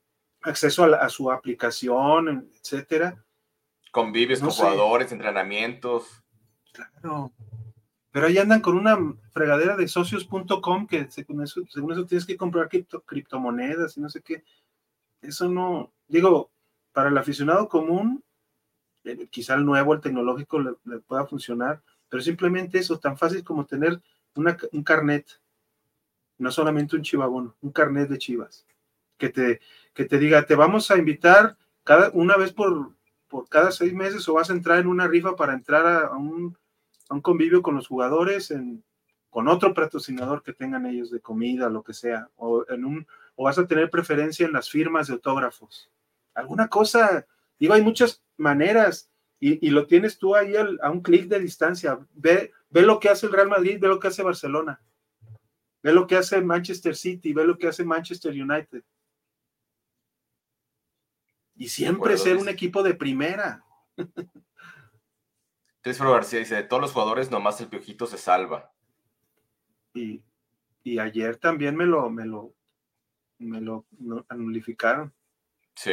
acceso a, su aplicación, etcétera. Convives con jugadores, entrenamientos. Claro pero ahí andan con una fregadera de socios.com que según eso, tienes que comprar criptomonedas y no sé qué. Eso no, digo, para el aficionado común, eh, quizá el nuevo, el tecnológico le, pueda funcionar, pero simplemente eso, tan fácil como tener un carnet, no solamente un chivabono, un carnet de chivas, que te, que te diga, te vamos a invitar cada, una vez por, por cada seis meses o vas a entrar en una rifa para entrar a un un convivio con los jugadores, en, con otro patrocinador que tengan ellos de comida, lo que sea, o, en un, o vas a tener preferencia en las firmas de autógrafos. Alguna cosa, digo, hay muchas maneras y, lo tienes tú ahí a un clic de distancia. Ve, ve lo que hace el Real Madrid, ve lo que hace Barcelona, ve lo que hace Manchester City, ve lo que hace Manchester United. Y siempre ser un equipo de primera. Crisfro García dice, de todos los jugadores, nomás el Piojito se salva. Y, ayer también me lo, me lo, me lo anulificaron. Sí.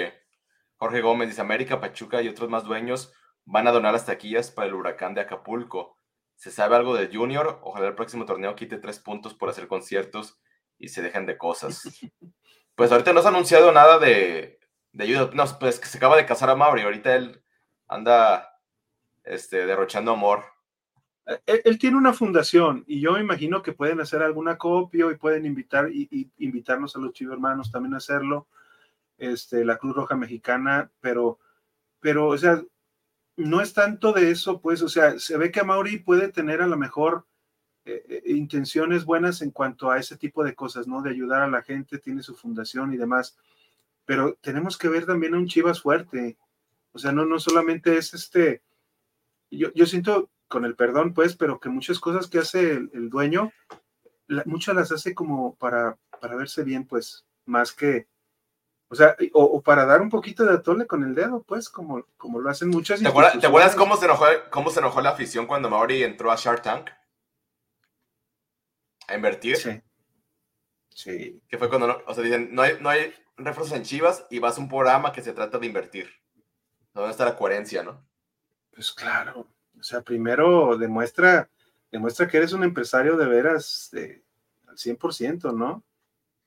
Jorge Gómez dice, América, Pachuca y otros más dueños van a donar las taquillas para el huracán de Acapulco. ¿Se sabe algo de Junior? Ojalá el próximo torneo quite tres puntos por hacer conciertos y se dejen de cosas. Pues ahorita no se ha anunciado nada de, de ayuda. No, pues que se acaba de casar a Mauri. Ahorita él anda este, derrochando amor. Eh, él, tiene una fundación y yo imagino que pueden hacer alguna copia y pueden invitar y, invitarnos a los chivos hermanos también a hacerlo, este, la Cruz Roja Mexicana, pero, pero, o sea, no es tanto de eso, pues, o sea, se ve que Mauri puede tener a lo mejor eh, eh, intenciones buenas en cuanto a ese tipo de cosas, ¿no? De ayudar a la gente, tiene su fundación y demás, pero tenemos que ver también a un Chivas fuerte, o sea, no, no solamente es este, yo, siento, con el perdón, pues, pero que muchas cosas que hace el, dueño, muchas las hace como para, para verse bien, pues, más que, o sea, o, para dar un poquito de atole con el dedo, pues, como, como lo hacen muchas ¿Te acuerdas, ¿Te acuerdas cómo se, enojó, cómo se enojó la afición cuando Mauri entró a Shark Tank? A invertir. Sí. Sí. Que fue cuando, o sea, dicen, no hay, no hay refuerzos en Chivas y vas a un programa que se trata de invertir. ¿Dónde está la coherencia, no? Pues claro, o sea, primero demuestra, demuestra que eres un empresario de veras al 100%, ¿no?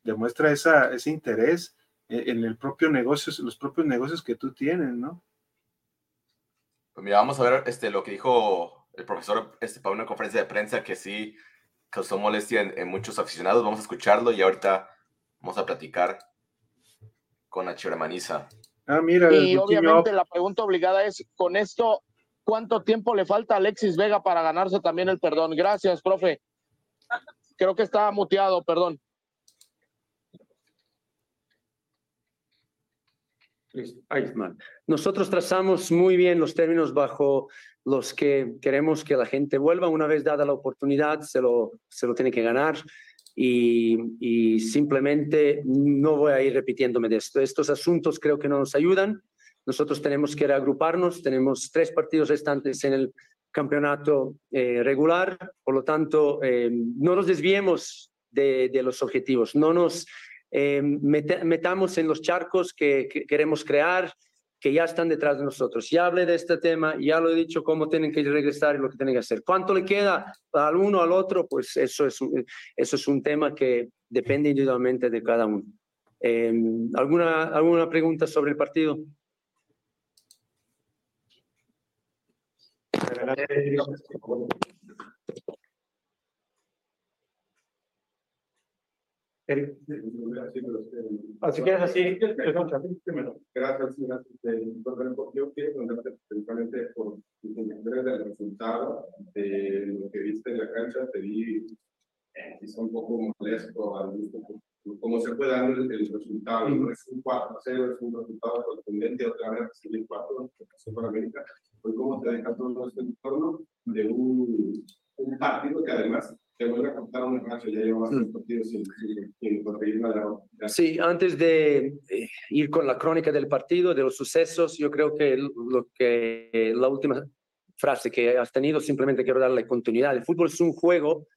Demuestra esa, ese interés en el propio negocio, los propios negocios que tú tienes, ¿no? Pues mira, vamos a ver este, lo que dijo el profesor este, para una conferencia de prensa que sí causó molestia en, muchos aficionados. Vamos a escucharlo y ahorita vamos a platicar con la Maniza. Ah, mira. Y obviamente la pregunta obligada es, con esto, ¿cuánto tiempo le falta a Alexis Vega para ganarse también el perdón? Gracias, profe. Creo que está muteado, perdón. Nosotros trazamos muy bien los términos bajo los que queremos que la gente vuelva. Una vez dada la oportunidad, se lo, se lo tiene que ganar. Y, y, simplemente no voy a ir repitiéndome de esto. Estos asuntos creo que no nos ayudan. Nosotros tenemos que reagruparnos. Tenemos tres partidos restantes en el campeonato eh, regular. Por lo tanto, eh, no nos desviemos de, de los objetivos. No nos eh, metamos en los charcos que, queremos crear, que ya están detrás de nosotros. Ya hablé de este tema, ya lo he dicho, cómo tienen que regresar y lo que tienen que hacer. ¿Cuánto le queda al uno al otro? Pues eso es, eso es un tema que depende individualmente de cada uno. Eh, ¿alguna, ¿Alguna pregunta sobre el partido? Así. Gracias, gracias. Yo quiero preguntarte principalmente por del resultado de lo que viste en la cancha. Te vi eh, quizá un poco molesto al cómo se puede dar el, resultado. No es un 4 0, es un resultado contundente. Otra vez recibir 4 que pasó por América. Hoy, ¿cómo te deja todo este entorno de un, un partido que además Sí, antes de eh, ir con la crónica del partido, de los sucesos, yo creo que lo que la última frase que has tenido, simplemente quiero darle continuidad. El fútbol es un juego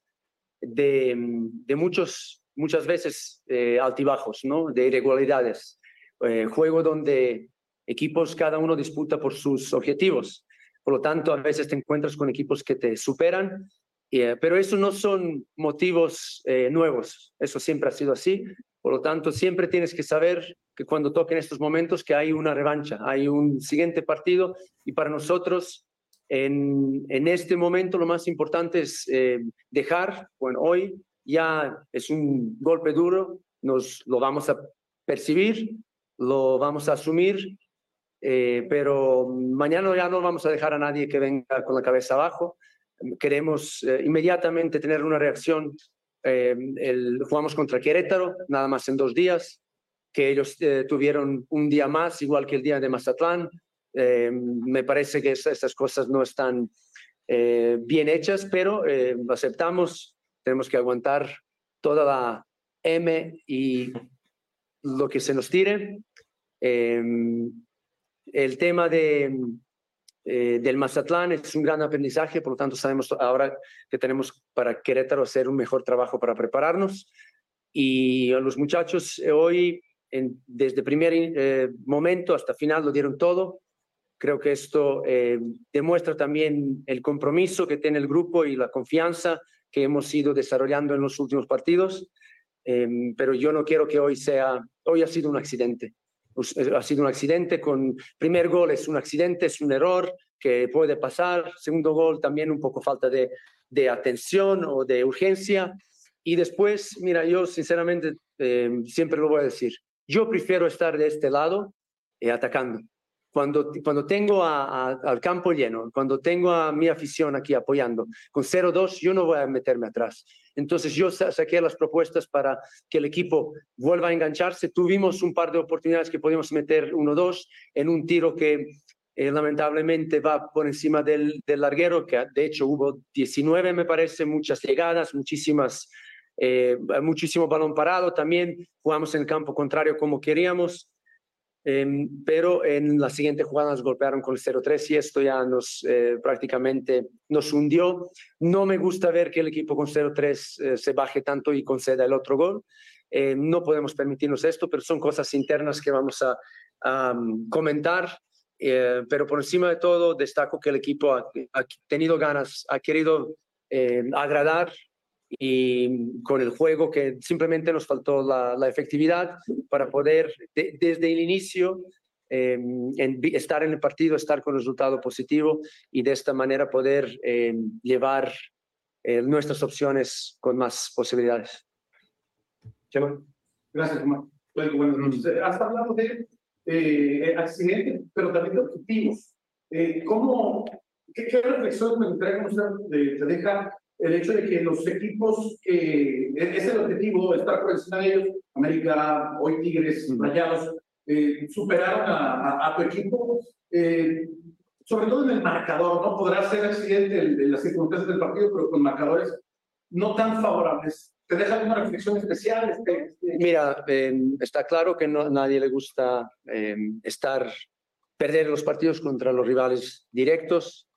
de, de muchos, muchas veces eh, altibajos, ¿no? de irregularidades. Eh, juego donde equipos, cada uno disputa por sus objetivos. Por lo tanto, a veces te encuentras con equipos que te superan eh, pero eso no son motivos eh, nuevos, eso siempre ha sido así. Por lo tanto, siempre tienes que saber que cuando toquen estos momentos que hay una revancha, hay un siguiente partido y para nosotros en, en este momento lo más importante es eh, dejar, bueno, hoy ya es un golpe duro, nos lo vamos a percibir, lo vamos a asumir, pero mañana ya no vamos a dejar a nadie que venga con la cabeza abajo queremos eh, inmediatamente tener una reacción. Eh, el, jugamos contra Querétaro, nada más en dos días, que ellos eh, tuvieron un día más, igual que el día de Mazatlán. me parece que esas cosas no están bien hechas, pero aceptamos, tenemos que aguantar toda la M y lo que se nos tire. El tema de eh, del Mazatlán es un gran aprendizaje, por lo tanto sabemos ahora que tenemos para Querétaro hacer un mejor trabajo para prepararnos. Y a los muchachos eh, hoy, en, desde primer eh, momento hasta final, lo dieron todo. Creo que esto demuestra también el compromiso que tiene el grupo y la confianza que hemos ido desarrollando en los últimos partidos. Em, pero yo no quiero que hoy sea, hoy ha sido un accidente. Pues, ha sido un accidente con primer gol es un accidente, es un error que puede pasar, segundo gol también un poco falta de, de atención o de urgencia y después, mira, yo sinceramente eh, siempre lo voy a decir, yo prefiero estar de este lado eh, atacando. Cuando, cuando tengo al campo lleno, cuando tengo a mi afición aquí apoyando, con 0-2 yo no voy a meterme atrás. Entonces yo saqué las propuestas para que el equipo vuelva a engancharse. Tuvimos un par de oportunidades que podíamos meter 1-2 en un tiro que eh, lamentablemente va por encima del, del, larguero, que de hecho hubo 19, me parece, muchas llegadas, muchísimas, eh, muchísimo balón parado. También jugamos en el campo contrario como queríamos. Em, pero en la siguiente jugada nos golpearon con el 0-3 y esto ya nos eh, prácticamente nos hundió. No me gusta ver que el equipo con 0-3 eh, se baje tanto y conceda el otro gol. Eh, no podemos permitirnos esto, pero son cosas internas que vamos a, mm, comentar. pero por encima de todo, destaco que el equipo ha, ha, tenido ganas, ha querido eh, agradar y con el juego que simplemente nos faltó la, la efectividad para poder desde el inicio eh, en, estar en el partido, estar con resultado positivo y de esta manera poder eh, llevar eh, nuestras opciones con más posibilidades. Gracias, Juan. Bueno, noches. Has hablado de eh, accidentes, pero también de objetivos. Eh, ¿Cómo, qué, qué reflexión me gustaría que te deja el hecho de que los equipos que e, es el objetivo, estar por encima de ellos, América, hoy Tigres, Rayados, eh, superaron a, a, tu equipo, eh, sobre todo en el marcador, ¿no? Podrá ser accidente en, las circunstancias del partido, pero con marcadores no tan favorables. ¿Te deja alguna reflexión especial? Este, este? Mira, eh, está claro que no, a nadie le gusta eh, estar, perder los partidos contra los rivales directos,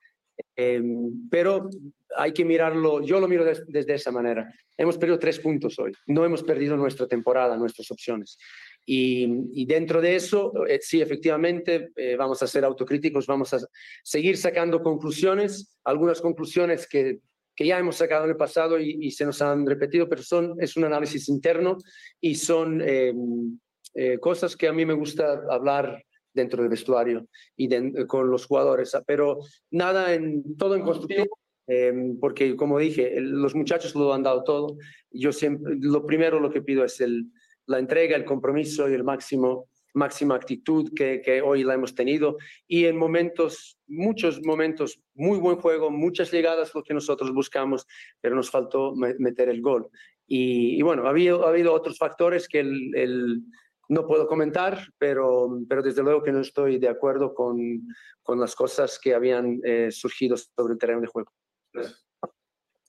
eh, pero hay que mirarlo, yo lo miro des, desde esa manera. Hemos perdido tres puntos hoy, no hemos perdido nuestra temporada, nuestras opciones. Y, y dentro de eso, eh, sí, efectivamente, eh, vamos a ser autocríticos, vamos a seguir sacando conclusiones, algunas conclusiones que, que ya hemos sacado en el pasado y, y, se nos han repetido, pero son, es un análisis interno y son eh, cosas que a mí me gusta hablar dentro del vestuario y de, con los jugadores, pero nada en todo en constructivo. Eh, porque como dije, los muchachos lo han dado todo. Yo siempre, lo primero lo que pido es el, la entrega, el compromiso y el máximo máxima actitud que, que, hoy la hemos tenido y en momentos, muchos momentos, muy buen juego, muchas llegadas, lo que nosotros buscamos, pero nos faltó meter el gol. Y, y bueno, ha habido, ha habido otros factores que el, el, no puedo comentar, pero, pero desde luego que no estoy de acuerdo con, con las cosas que habían eh, surgido sobre el terreno de juego.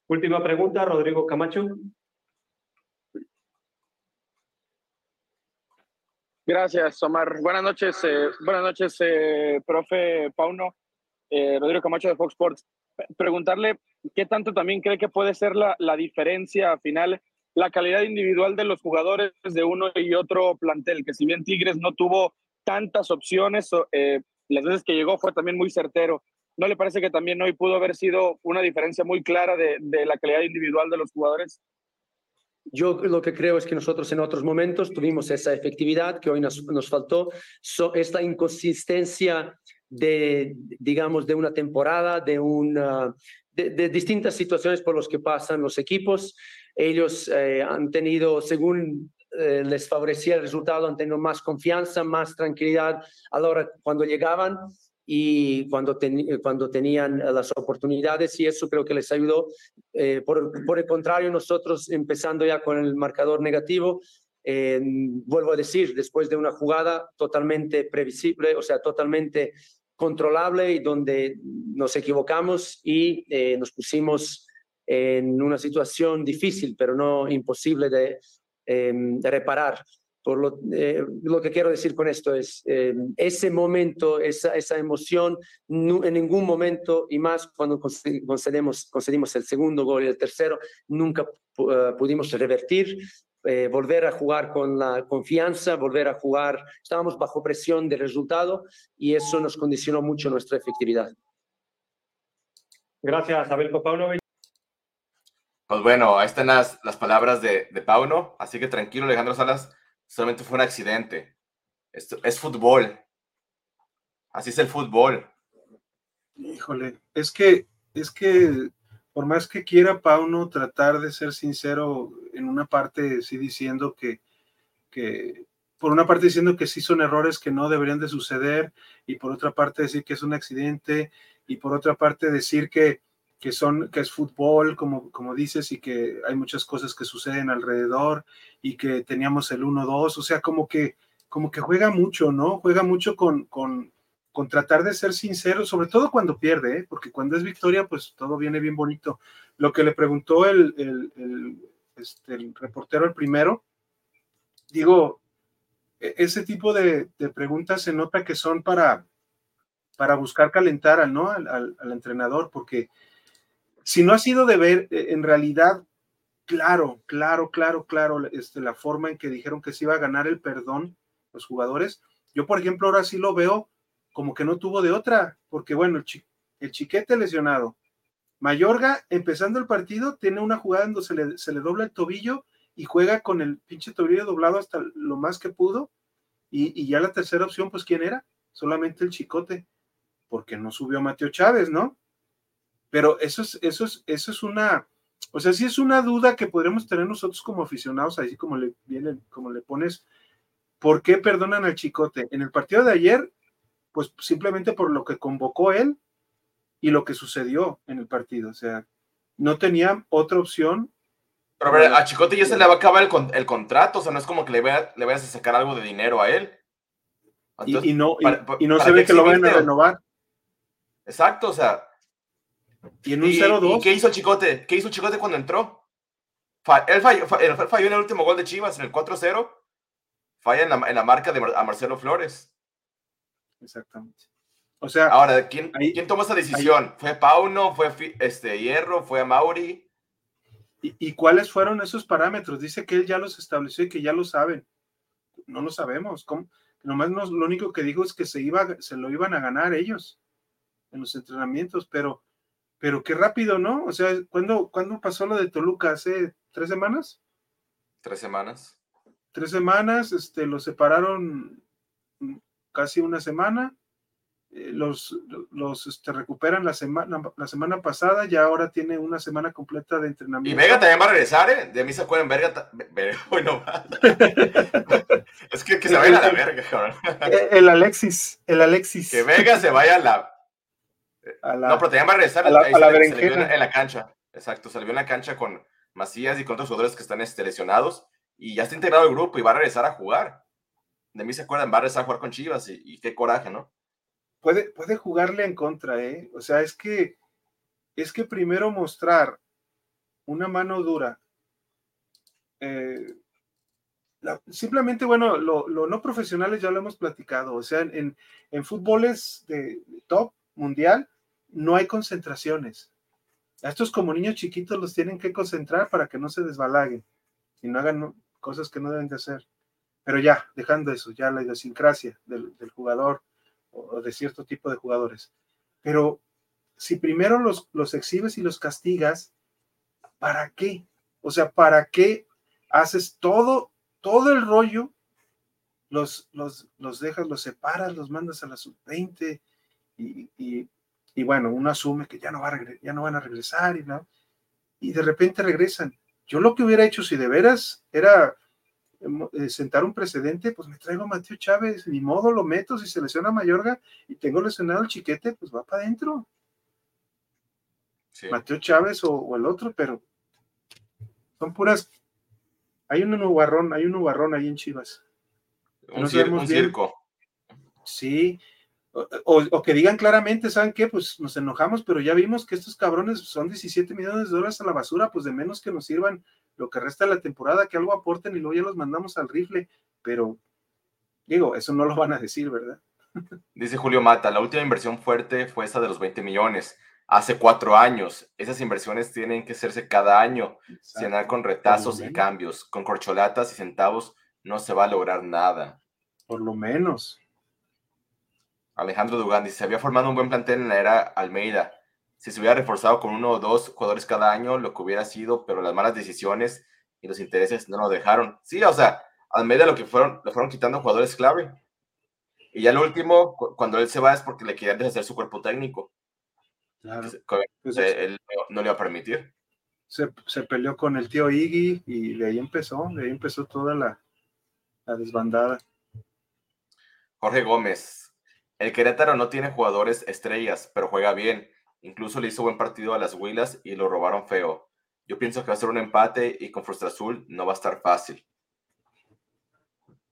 Última pregunta, Rodrigo Camacho. Gracias, Omar. Buenas noches, eh, buenas noches, eh, profe Pauno, eh, Rodrigo Camacho de Fox Sports. Preguntarle qué tanto también cree que puede ser la, la diferencia final, la calidad individual de los jugadores de uno y otro plantel, que si bien Tigres no tuvo tantas opciones, eh, las veces que llegó fue también muy certero. ¿No le parece que también hoy pudo haber sido una diferencia muy clara de, la calidad individual de los jugadores? Yo lo que creo es que nosotros en otros momentos tuvimos esa efectividad que hoy nos, nos faltó, esta inconsistencia de, digamos, de una temporada, de, una, de distintas situaciones por las que pasan los equipos. Ellos eh, han tenido, según eh, les favorecía el resultado, han tenido más confianza, más tranquilidad a la hora cuando llegaban y cuando, cuando tenían las oportunidades y eso creo que les ayudó. Eh, por, por, el contrario, nosotros empezando ya con el marcador negativo, eh, vuelvo a decir, después de una jugada totalmente previsible, o sea, totalmente controlable y donde nos equivocamos y eh, nos pusimos en una situación difícil, pero no imposible de, de reparar. Por lo, eh, lo, que quiero decir con esto es, eh, ese momento, esa, esa emoción, no, en ningún momento, y más cuando concedemos, concedimos el segundo gol y el tercero, nunca uh, pudimos revertir, eh, volver a jugar con la confianza, volver a jugar, estábamos bajo presión del resultado y eso nos condicionó mucho nuestra efectividad. Gracias, Abel Pauno. Pues bueno, ahí están las, las palabras de, de Pauno, así que tranquilo, Alejandro Salas solamente fue un accidente. Esto es fútbol. Así es el fútbol. Híjole, es que, es que por más que quiera Pauno tratar de ser sincero en una parte, sí diciendo que, que, por una parte diciendo que sí son errores que no deberían de suceder, y por otra parte decir que es un accidente, y por otra parte decir que, que son, que es fútbol, como, como dices, y que hay muchas cosas que suceden alrededor, y que teníamos el 1-2, o sea, como que, como que juega mucho, ¿no? Juega mucho con, con, con tratar de ser sincero, sobre todo cuando pierde, ¿eh? porque cuando es victoria, pues todo viene bien bonito. Lo que le preguntó el, el, el, este, el reportero, el primero, digo, e, ese tipo de, de, preguntas se nota que son para, para buscar calentar ¿no? al, al, al entrenador, porque si no ha sido de ver, eh, en realidad, claro, claro, claro, claro, este, la forma en que dijeron que se iba a ganar el perdón los jugadores, yo, por ejemplo, ahora sí lo veo como que no tuvo de otra, porque bueno, el, chi el chiquete lesionado, Mayorga, empezando el partido, tiene una jugada donde se le, se le dobla el tobillo y juega con el pinche tobillo doblado hasta lo más que pudo. Y, y ya la tercera opción, pues, ¿quién era? Solamente el chicote, porque no subió Mateo Chávez, ¿no? Pero eso es, eso es, eso es una, o sea, sí es una duda que podremos tener nosotros como aficionados, así como le viene, como le pones, ¿por qué perdonan al chicote? En el partido de ayer, pues simplemente por lo que convocó él y lo que sucedió en el partido. O sea, no tenía otra opción. Pero a, ver, a Chicote ya se le va a acabar el, con- el contrato, o sea, no es como que le, vaya- le vayas a sacar algo de dinero a él. Y- Entonces, y, no, y, para- y no ¿para se ve que lo vayan a renovar. Exacto, o sea. Y en un ¿Y, 0-2. ¿y qué hizo Chicote? ¿Qué hizo Chicote cuando entró? Él falló, fa- él falló en el último gol de Chivas, en el 4-0. Falla en la, en la marca de a Marcelo Flores. Exactamente. O sea, Ahora, ¿quién, ¿quién tomó esa decisión? ¿Fue Pauno? ¿Fue este, Hierro? ¿Fue Mauri? ¿y, y cuáles fueron esos parámetros? Dice que él ya los estableció y que ya lo saben. No lo sabemos. ¿Cómo? Nomás nos- lo único que dijo es que se, iba, se lo iban a ganar ellos en los entrenamientos, pero, pero qué rápido, ¿no? O sea, ¿cuándo, ¿cuándo pasó lo de Toluca? ¿Hace tres semanas? Tres semanas. Tres semanas, este, los separaron casi una semana. eh, Los, los este, recuperan la semana, la semana pasada, ya ahora tiene una semana completa de Y entrenamiento. Vega también va a regresar, ¿eh? De mí se acuerdan, Verga. ta- Ve- Ve- Uy, no. es que, que se vayan a la verga, cabrón. El Alexis, el Alexis. Que Vega se vaya a la. A la- No, pero también va a regresar. a la- ahí a la se le- se le vio berenjena. en, en la cancha. Exacto, se le vio en la cancha con Macías y con otros jugadores que están este, lesionados. Y ya está integrado el grupo y va a regresar a jugar. De mí se acuerdan, va a regresar a jugar con Chivas. Y, y qué coraje, ¿no? puede, puede jugarle en contra, ¿eh? O sea, es que, es que primero mostrar una mano dura. eh, la- simplemente, bueno, lo, lo no profesionales ya lo hemos platicado. O sea, en, en fútboles de top mundial no hay concentraciones. A estos como niños chiquitos los tienen que concentrar para que no se desbalaguen y no hagan cosas que no deben de hacer. Pero ya, dejando eso, ya la idiosincrasia del, jugador o de cierto tipo de jugadores. Pero si primero los, los exhibes y los castigas, ¿para qué? O sea, ¿para qué haces todo, todo el rollo? Los, los, los dejas, los separas, los mandas a la sub-20 y, y, y bueno, uno asume que ya no, va a ya no van a regresar y, no, y de repente regresan. Yo lo que hubiera hecho si de veras era eh, sentar un precedente, pues me traigo a Mateo Chávez, ni modo lo meto, si se lesiona a Mayorga y tengo lesionado el chiquete, pues va para adentro. Sí. Mateo Chávez o, o el otro, pero son puras. Hay un nubarrón, hay un nubarrón ahí en Chivas. Un, No cir- un bien. circo. Sí. O, o- o que digan claramente, ¿saben qué? Pues nos enojamos, pero ya vimos que estos cabrones son 17 millones de dólares a la basura, pues de menos que nos sirvan lo que resta de la temporada, que algo aporten y luego ya los mandamos al rifle. Pero, digo, eso no lo van a decir, ¿verdad? Dice Julio Mata, la última inversión fuerte fue esa de los 20 millones. Hace cuatro años. Esas inversiones tienen que hacerse cada año, andar con retazos y cambios. Con corcholatas y centavos no se va a lograr nada. Por lo menos. Alejandro Dugan dice, se había formado un buen plantel en la era Almeida. Si se hubiera reforzado con uno o dos jugadores cada año, lo que hubiera sido, pero las malas decisiones y los intereses no lo dejaron. Sí, o sea, Almeida lo que fueron, le fueron quitando jugadores clave. Y ya lo último, cu- cuando él se va es porque le querían deshacer su cuerpo técnico. Claro. Pues él no- no le iba a permitir. se, se peleó con el tío Iggy y de ahí empezó, de ahí empezó toda la, la desbandada. Jorge Gómez. El Querétaro no tiene jugadores estrellas, pero juega bien. Incluso le hizo buen partido a las Huilas y lo robaron feo. Yo pienso que va a ser un empate y con Frustra Azul no va a estar fácil.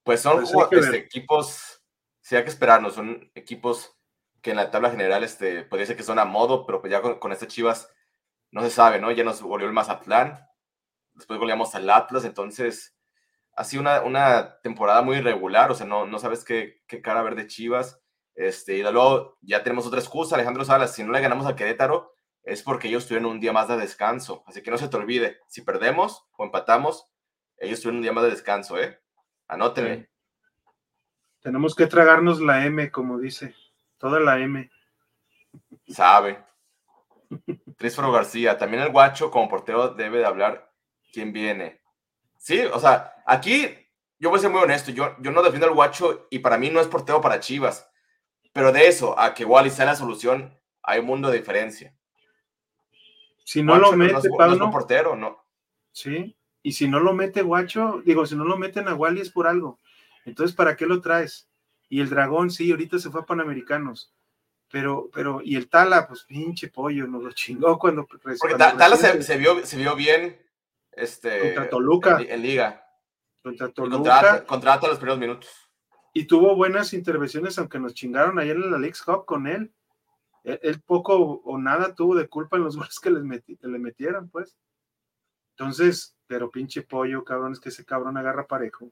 Pues son Pues este, equipos, sí hay que esperarnos, son equipos que en la tabla general este, podría ser que son a modo, pero pues ya con, con este Chivas no se sabe, ¿no? Ya nos goleó el Mazatlán, después goleamos al Atlas, entonces ha sido una, una temporada muy irregular, o sea, no, no sabes qué, qué cara ver de Chivas. Este, y luego ya tenemos otra excusa, Alejandro Salas, si no le ganamos a Querétaro es porque ellos tuvieron un día más de descanso, así que no se te olvide, si perdemos o empatamos, ellos tuvieron un día más de descanso, ¿eh? Anótenle. Tenemos que tragarnos la M, como dice, toda la M. Sabe. Trísforo García, también el guacho como portero debe de hablar quién viene. Sí, o sea, aquí yo voy a ser muy honesto, yo, yo no defiendo al guacho y para mí no es portero para Chivas, pero de eso a que Wally sea la solución, hay un mundo de diferencia. Si no lo mete, no es, Pablo, no es portero, no. Sí, y si no lo mete Guacho, digo, si no lo meten a Wally es por algo. Entonces, ¿para qué lo traes? Y el dragón, sí, ahorita se fue a Panamericanos. Pero, pero, y el Tala, pues pinche pollo, nos lo chingó cuando. Porque cuando Tala se, se vio, se vio bien este, Contra Toluca. En, en liga. contra Toluca. Contra, contra Atlas los primeros minutos. Y tuvo buenas intervenciones, aunque nos chingaron ayer en la League Cup con él. Él, poco o nada tuvo de culpa en los goles que, le metieron, pues. Entonces, pero pinche pollo, cabrón, es que ese cabrón agarra parejo.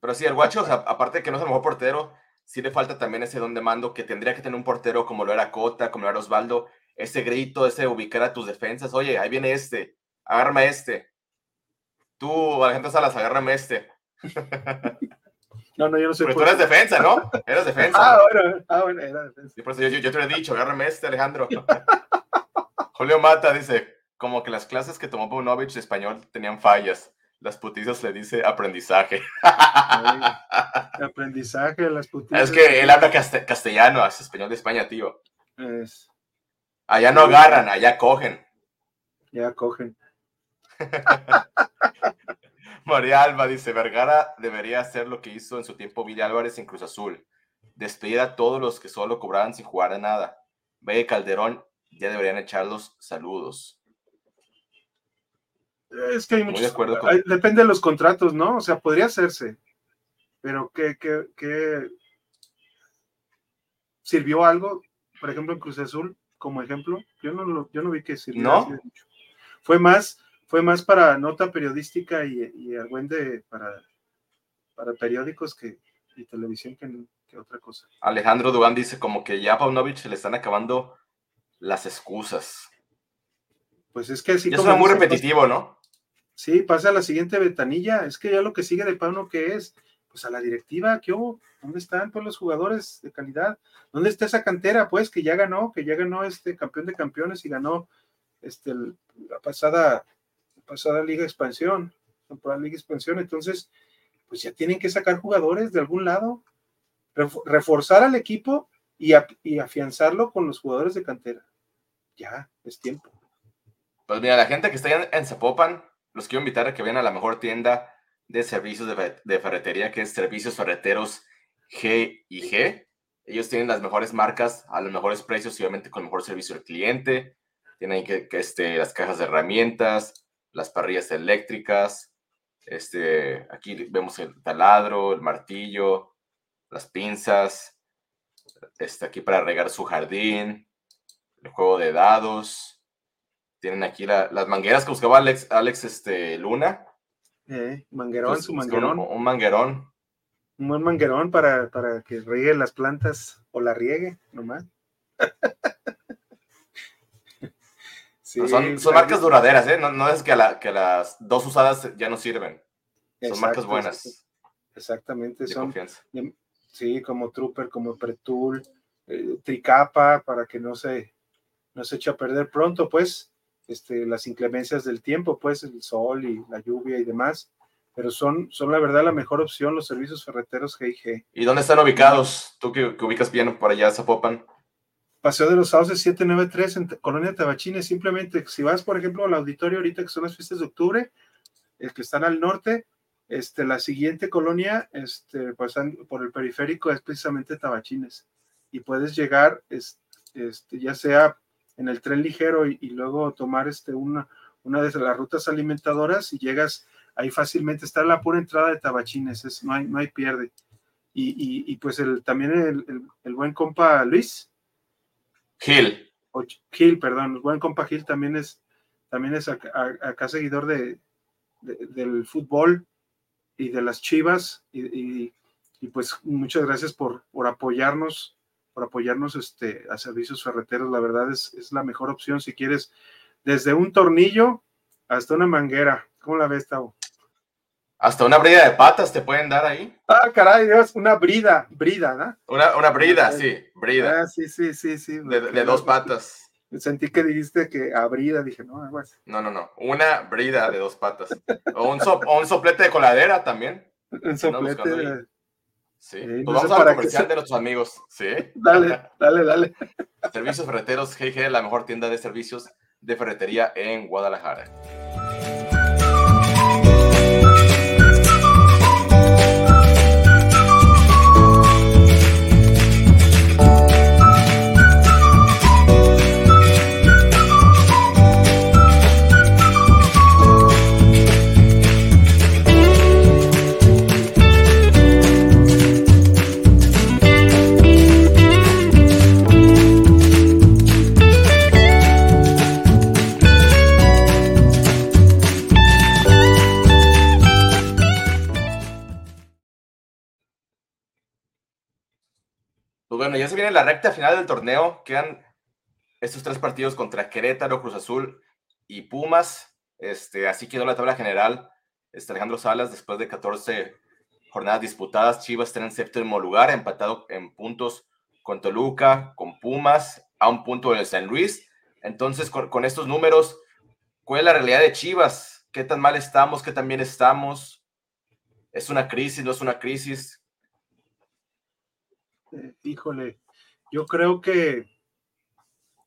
Pero sí, el guacho, aparte de que no es el mejor portero, sí le falta también ese don de mando que tendría que tener un portero como lo era Cota, como lo era Osvaldo, ese grito, ese ubicar a tus defensas, oye, ahí viene este, agárrame este. Tú, Alejandro Salas, agárrame este. No, no, yo no sé. Pero tú eres defensa, ¿no? Eres defensa. Ah, ¿no? bueno, ah, bueno, era defensa. Y por eso yo, te lo he dicho, agárrame este, Alejandro. Julio Mata dice, como que las clases que tomó Paunovic de español tenían fallas. Las putizas le dice aprendizaje. Ay, aprendizaje, las putitas. Es que él habla caste- castellano, es español de España, tío. Es- Allá no agarran, allá cogen. ya cogen. María Alba dice, Vergara debería hacer lo que hizo en su tiempo Villa Álvarez en Cruz Azul. Despedir a todos los que solo cobraban sin jugar a nada. Ve Calderón, ya deberían echar los saludos. Es que hay Muy muchos. de acuerdo con- hay- depende de los contratos, ¿no? O sea, podría hacerse. Pero ¿qué, qué, qué sirvió algo? Por ejemplo, en Cruz Azul, como ejemplo, yo no, lo- yo no vi que sirvió. ¿No? Fue más, fue más para nota periodística y, y argüende para, para periódicos que, y televisión que, que otra cosa. Alejandro Dugán dice como que ya a Paunovic se le están acabando las excusas. Pues es que así Ya como suena muy repetitivo, ¿no? Sí, pasa a la siguiente ventanilla. Es que ya lo que sigue de Pauno, ¿qué es? Pues a la directiva, ¿qué hubo? ¿Dónde están pues los jugadores de calidad? ¿Dónde está esa cantera, pues, que ya ganó, que ya ganó este campeón de campeones y ganó este la pasada, pasada Liga Expansión, temporada Liga Expansión? Entonces, pues ya tienen que sacar jugadores de algún lado, ref- reforzar al equipo y, y afianzarlo con los jugadores de cantera. Ya, es tiempo. Pues mira, la gente que está en, en Zapopan, los quiero invitar a que vayan a la mejor tienda de servicios de, de ferretería, que es Servicios Ferreteros G y G. Ellos tienen las mejores marcas a los mejores precios obviamente con mejor servicio al cliente. Tienen que, que, este, las cajas de herramientas, las parrillas eléctricas. Este, aquí vemos el taladro, el martillo, las pinzas. Este, aquí para regar su jardín, el juego de dados. Tienen aquí la- las mangueras que buscaba Alex, Alex este, Luna. Eh, manguerón, Entonces, su buscó un- manguerón. Un, manguerón. un buen manguerón para, para que riegue las plantas o la riegue nomás. Sí, son, son marcas duraderas, ¿eh? No, no es que, a la- que las dos usadas ya no sirven. Son marcas Exacto, buenas, Exactamente, de son, confianza. sí, como Trooper, como Pretul, eh, Tricapa, para que no se, no se eche a perder pronto, pues, este, las inclemencias del tiempo, pues, el sol y la lluvia y demás. Pero son, son la verdad la mejor opción los servicios ferreteros G&G. ¿Y dónde están ubicados? Tú que, que ubicas bien por allá, Zapopan. Paseo de los Sauces 793 en Colonia Tabachines. Simplemente, si vas, por ejemplo, al auditorio ahorita que son las fiestas de octubre, el que están al norte, este, la siguiente colonia, este, pasan por el periférico es precisamente Tabachines. Y puedes llegar, es- este, ya sea en el tren ligero y, y luego tomar este, una, una de las rutas alimentadoras y llegas ahí fácilmente, está la pura entrada de Tabachines, es, no, hay, no hay pierde. Y, y- y, pues el, también el, el- el buen compa Luis, Gil. o Gil, perdón, buen compa Gil también es, también es acá, acá seguidor de, de- del fútbol y de las chivas, y, y- y pues muchas gracias por, por apoyarnos, por apoyarnos este, a servicios ferreteros, la verdad es, es la mejor opción si quieres, desde un tornillo hasta una manguera, ¿cómo la ves, Tavo? Hasta una brida de patas te pueden dar ahí. Ah, caray, Dios, una brida, brida, ¿no? Una, una brida, sí, brida. Ah, sí, sí, sí, sí. De, de dos patas. Sentí que dijiste que abrida, dije, no, así. No, no, no. Una brida de dos patas. O un, so- o un soplete de coladera también. Un soplete. Sí. Sí, Pues no vamos al qué comercial se- de nuestros amigos. Sí. Dale, dale, dale. Servicios Ferreteros GG, la mejor tienda de servicios de ferretería en Guadalajara. Pues bueno, ya se viene la recta final del torneo. Quedan estos tres partidos contra Querétaro, Cruz Azul y Pumas. Este, así quedó la tabla general. Este, Alejandro Salas, después de 14 jornadas disputadas, Chivas está en el séptimo lugar, empatado en puntos con Toluca, con Pumas, a un punto del San Luis. Entonces, con, con estos números, ¿cuál es la realidad de Chivas? ¿Qué tan mal estamos? ¿Qué tan bien estamos? ¿Es una crisis? ¿No es una crisis? Eh, híjole, yo creo que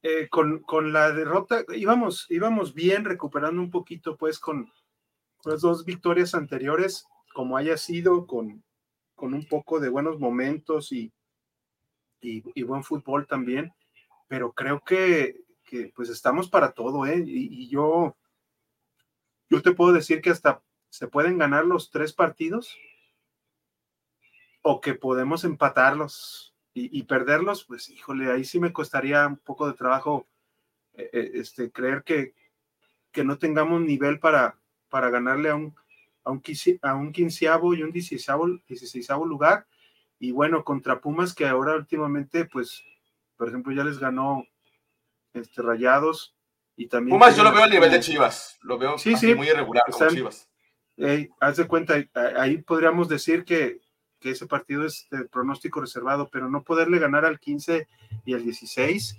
eh, con, con la derrota íbamos, íbamos bien recuperando un poquito, pues, con, las dos victorias anteriores, como haya sido, con, con un poco de buenos momentos y, y, y buen fútbol también, pero creo que, que, pues estamos para todo, ¿eh? Y, y yo, yo te puedo decir que hasta se pueden ganar los tres partidos o que podemos empatarlos y, y perderlos, pues híjole, ahí sí me costaría un poco de trabajo eh, eh, este, creer que, que no tengamos nivel para, para ganarle a un, a un, quince- a un quinceavo y un dieciseavo, dieciseisavo lugar. Y bueno, contra Pumas, que ahora últimamente, pues, por ejemplo, ya les ganó este, Rayados y también... Pumas yo lo veo al nivel de Chivas. Lo veo Sí, así sí, muy irregular como están- Chivas. Haz de cuenta, ahí podríamos decir que, que ese partido es de pronóstico reservado, pero no poderle ganar al 15 y al 16,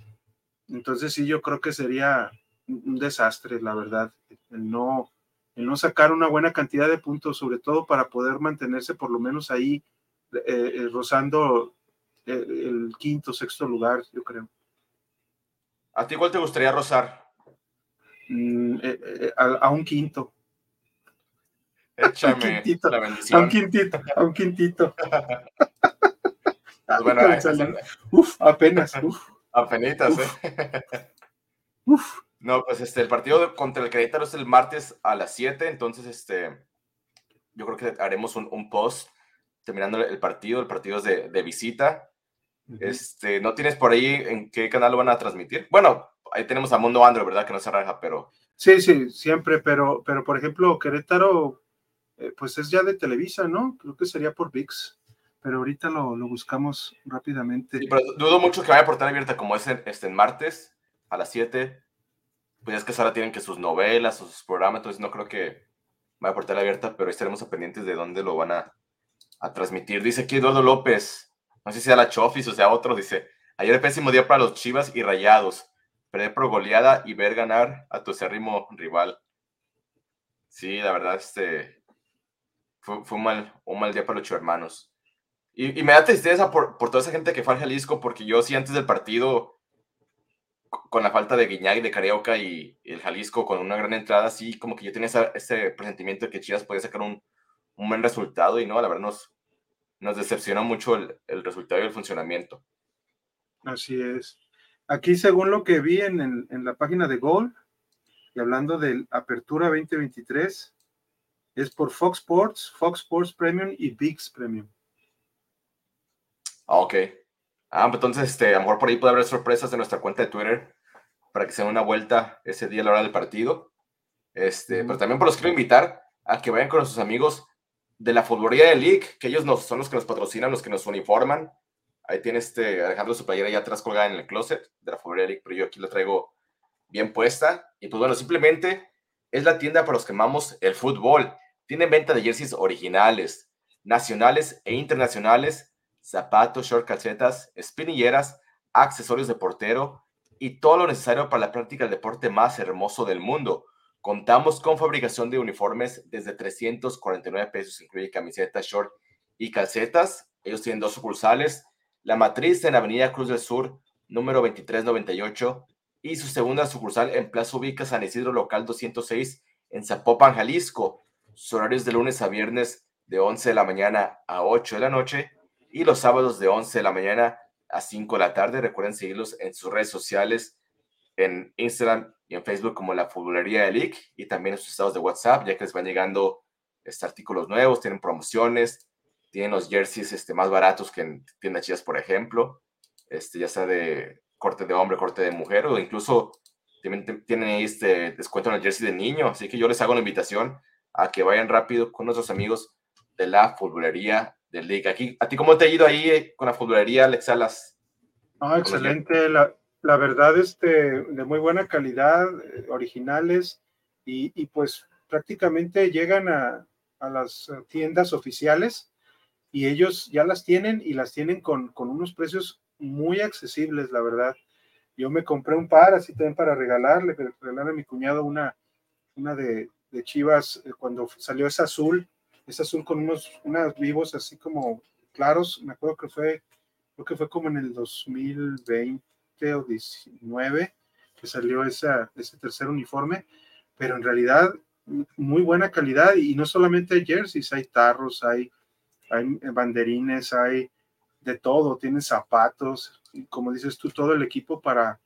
entonces sí, yo creo que sería un desastre, la verdad, el no, el no sacar una buena cantidad de puntos, sobre todo para poder mantenerse por lo menos ahí eh, eh, rozando eh, el quinto, sexto lugar, yo creo. ¿A ti cuál te gustaría rozar? Mm, eh, a, a un quinto, Échame quintito, la a un bendición. quintito, a un quintito. Pues bueno. Uf, apenas, uf. apenitas, Uf. ¿eh? Uf. No, pues este, el partido contra el Querétaro es el martes a las 7, entonces este, yo creo que haremos un, un post terminando el partido, el partido es de, de visita. Este, ¿no tienes por ahí en qué canal lo van a transmitir? Bueno, ahí tenemos a Mundo Android, ¿verdad? Que no se raja, pero Sí, sí, siempre, pero, pero por ejemplo, Querétaro, eh, pues es ya de Televisa, ¿no? Creo que sería por VIX, pero ahorita lo, lo buscamos rápidamente. Sí, pero dudo mucho que vaya a portar abierta como es en, este, martes a las 7. Pues es que ahora tienen que sus novelas, sus programas, entonces no creo que vaya a portar abierta, pero estaremos pendientes de dónde lo van a, a transmitir. Dice aquí Eduardo López, no sé si sea la Chofis o sea otro, dice, ayer pésimo día para los Chivas y Rayados, perder por goleada y ver ganar a tu acérrimo rival. Sí, la verdad, este, fue, un, mal, un mal día para los hermanos. Y, y me da tristeza por, por toda esa gente que fue al Jalisco, porque yo sí antes del partido, co- con la falta de Guiñac, de Carioca y, el Jalisco con una gran entrada, sí, como que yo tenía esa- ese presentimiento de que Chivas podía sacar un, un buen resultado y no, la verdad nos, nos decepcionó mucho el, el resultado y el funcionamiento. Así es. Aquí, según lo que vi en, en la página de Gol, y hablando del Apertura 2023, es por Fox Sports, Fox Sports Premium y VIX Premium. Ah, ok. Ah, pues entonces, este, a lo mejor por ahí puede haber sorpresas de nuestra cuenta de Twitter para que se den una vuelta ese día a la hora del partido. Este, pero también por los quiero invitar a que vayan con sus amigos de la Futbolería de League, que ellos nos, son los que nos patrocinan, los que nos uniforman. Ahí tiene este Alejandro su playera ya atrás colgada en el closet de la Futbolería de League, pero yo aquí la traigo bien puesta. Y pues bueno, simplemente es la tienda para los que amamos el fútbol. Tienen venta de jerseys originales, nacionales e internacionales, zapatos, short calcetas, espinilleras, accesorios de portero y todo lo necesario para la práctica del deporte más hermoso del mundo. Contamos con fabricación de uniformes desde 349 pesos, incluye camisetas, short y calcetas. Ellos tienen dos sucursales, la matriz en Avenida Cruz del Sur, número 2398, y su segunda sucursal en Plaza Ubica San Isidro Local 206 en Zapopan, Jalisco. Sus horarios de lunes a viernes de 11 de la mañana a 8 de la noche y los sábados de 11 de la mañana a 5 de la tarde. Recuerden seguirlos en sus redes sociales, en Instagram y en Facebook como la Futbolería de League y también en sus estados de WhatsApp, ya que les van llegando este, artículos nuevos, tienen promociones, tienen los jerseys este, más baratos que en tiendas chidas, por ejemplo, este, ya sea de corte de hombre, corte de mujer, o incluso tienen, tienen este descuento en el jersey de niño. Así que yo les hago la invitación a que vayan rápido con nuestros amigos de la Futbolería de League. Aquí, ¿A ti cómo te ha ido ahí eh, con la Futbolería, Alex Salas? Ah, excelente. La, la, verdad, este, de muy buena calidad, eh, originales, y, y, pues prácticamente llegan a, a las tiendas oficiales y ellos ya las tienen y las tienen con, con unos precios muy accesibles, la verdad. Yo me compré un par así también para regalar, le regalar a mi cuñado una, una de, de Chivas eh, cuando salió esa azul, esa azul con unos, unos vivos así como claros, me acuerdo que fue, creo que fue como en el 2020 o 19 que salió esa, ese tercer uniforme, pero en realidad muy buena calidad y no solamente hay jerseys, hay tarros, hay hay banderines, hay de todo, tienen zapatos, y como dices tú, todo el equipo para,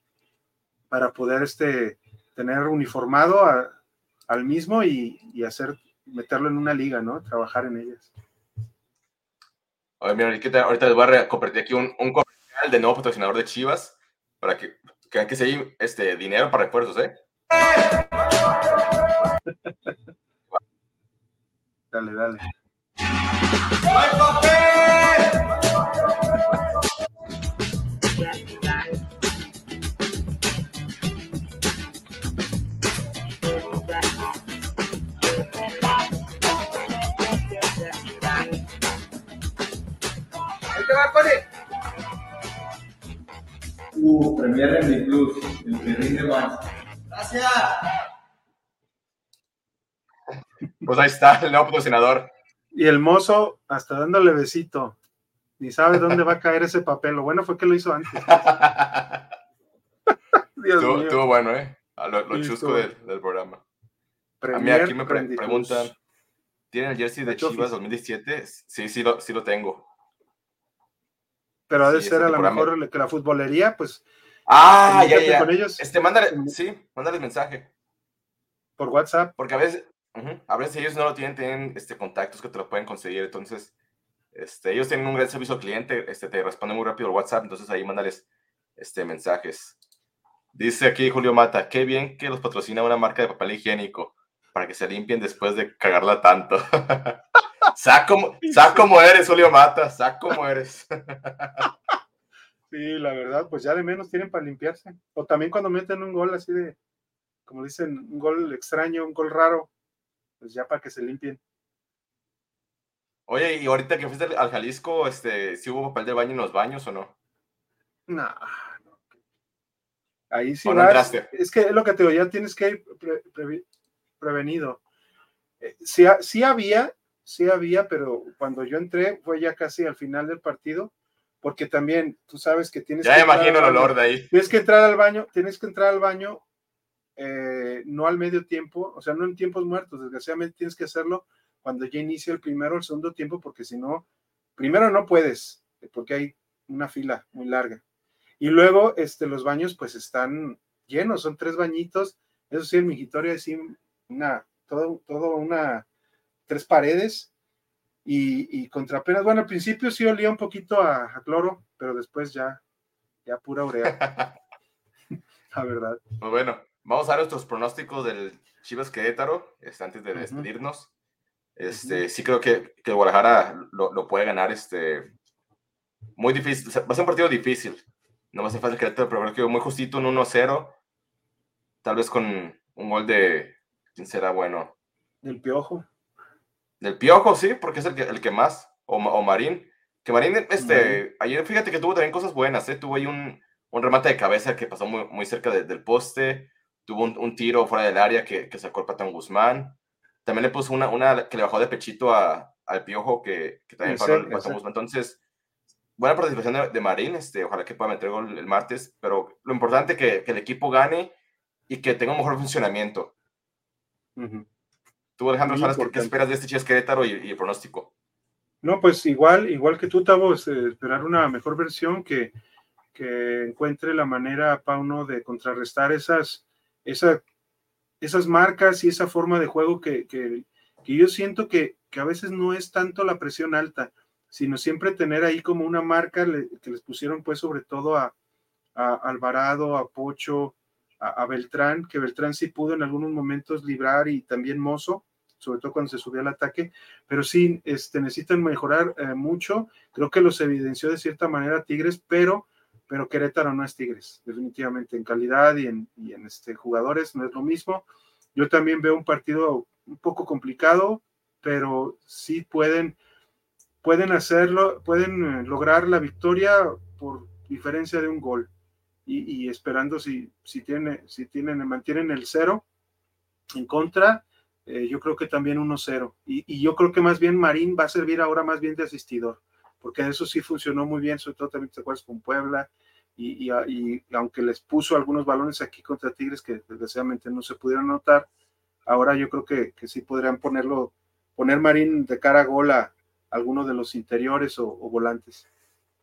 para poder este, tener uniformado al mismo y, y, hacer, meterlo en una liga, ¿no? Trabajar en ellas. Oye, mira, ahorita les voy a compartir aquí un, un comercial de nuevo patrocinador de Chivas para que que, que se este dinero para refuerzos, ¿eh? dale, dale. Uh, Premier en mi Plus, el que rinde más. Gracias. Pues ahí está el nuevo patrocinador. Y el mozo hasta dándole besito. Ni sabe dónde va a caer ese papel. Lo bueno fue que lo hizo antes. Dios mío. estuvo bueno, ¿eh? A lo, lo sí, chusco del, del, programa. Premier a mí aquí me pre preguntan, ¿tienen el jersey de Chivas 2017? Sí, sí lo, sí lo tengo. Pero ha de sí, ser a lo mejor que la futbolería, pues. Ah, ya, ya. Con ellos. Este, mándale, sí, mándale mensaje. Por WhatsApp. Porque a veces, uh -huh, a veces ellos no lo tienen, tienen este, contactos que te lo pueden conseguir. Entonces, este, ellos tienen un gran servicio al cliente, este, te responden muy rápido el WhatsApp, entonces ahí mándales este, mensajes. Dice aquí Julio Mata, qué bien que los patrocina una marca de papel higiénico para que se limpien después de cagarla tanto. Sac como, sac como eres, Julio Mata, sac como eres. sí, la verdad, pues ya de menos tienen para limpiarse. O también cuando meten un gol así de, como dicen, un gol extraño, un gol raro, pues ya para que se limpien. Oye, y ahorita que fuiste al Jalisco, este, ¿sí hubo papel de baño en los baños o no? No, no. Ahí sí vas, es que es lo que te digo, ya tienes que ir pre, pre, prevenido. Eh, sí, sí había, sí había, pero cuando yo entré fue ya casi al final del partido, porque también tú sabes que tienes ya que imagino el olor de ahí. Tienes que entrar al baño, tienes que entrar al baño eh, no al medio tiempo, o sea, no en tiempos muertos, desgraciadamente tienes que hacerlo cuando ya inicia el primero o el segundo tiempo, porque si no, primero no puedes, porque hay una fila muy larga. Y luego este, los baños pues están llenos, son tres bañitos, eso sí, en mi historia sí, una, todo, todo una, tres paredes y, y contrapenas. Bueno, al principio sí olía un poquito a, a cloro, pero después ya, ya pura urea. La verdad. Muy bueno, vamos a ver nuestros pronósticos del Chivas Querétaro, este, antes de despedirnos. Uh -huh. Este, uh -huh. sí creo que, que Guadalajara lo, lo, puede ganar, este, muy difícil, o sea, va a ser un partido difícil, no va a ser fácil Querétaro, pero creo que muy justito, un 1-0, tal vez con un gol de, ¿quién será bueno? Del Piojo. Del Piojo, sí, porque es el que, el que más, o, o Marín, que Marín, este, ayer fíjate que tuvo también cosas buenas, ¿eh? tuvo ahí un, un remate de cabeza que pasó muy, muy cerca del poste, tuvo un, tiro fuera del área que, que sacó el Patón Guzmán, también le puso una, una que le bajó de pechito a, al Piojo que, que también paró el Patón Guzmán. Entonces, buena participación de, Marín, este, ojalá que pueda meter gol el martes, pero lo importante es que, que el equipo gane y que tenga un mejor funcionamiento. Tú, Alejandro, ¿sabes qué esperas de este Chivas Querétaro y, y, el pronóstico? No, pues igual, igual que tú, Tavo, esperar una mejor versión que, que encuentre la manera, Pauno, de contrarrestar esas, esa, esas marcas y esa forma de juego que, que, que yo siento que, que, a veces no es tanto la presión alta, sino siempre tener ahí como una marca que les pusieron pues sobre todo a, a Alvarado, a Pocho, a, Beltrán, que Beltrán sí pudo en algunos momentos librar y también Mozo, sobre todo cuando se subió al ataque, pero sí este, necesitan mejorar eh, mucho. Creo que los evidenció de cierta manera Tigres, pero, pero Querétaro no es Tigres, definitivamente en calidad y en, y en este, jugadores no es lo mismo. Yo también veo un partido un poco complicado, pero sí pueden, pueden hacerlo, pueden eh, lograr la victoria por diferencia de un gol y, esperando si, si, tiene, si tienen, mantienen el cero en contra, eh, yo creo que también 1-0. Y, y, yo creo que más bien Marín va a servir ahora más bien de asistidor, porque eso sí funcionó muy bien, sobre todo también te acuerdas con Puebla, y, y, aunque les puso algunos balones aquí contra Tigres que desgraciadamente no se pudieron anotar, ahora yo creo que, que sí podrían ponerlo, poner Marín de cara a gol a alguno de los interiores o, o volantes.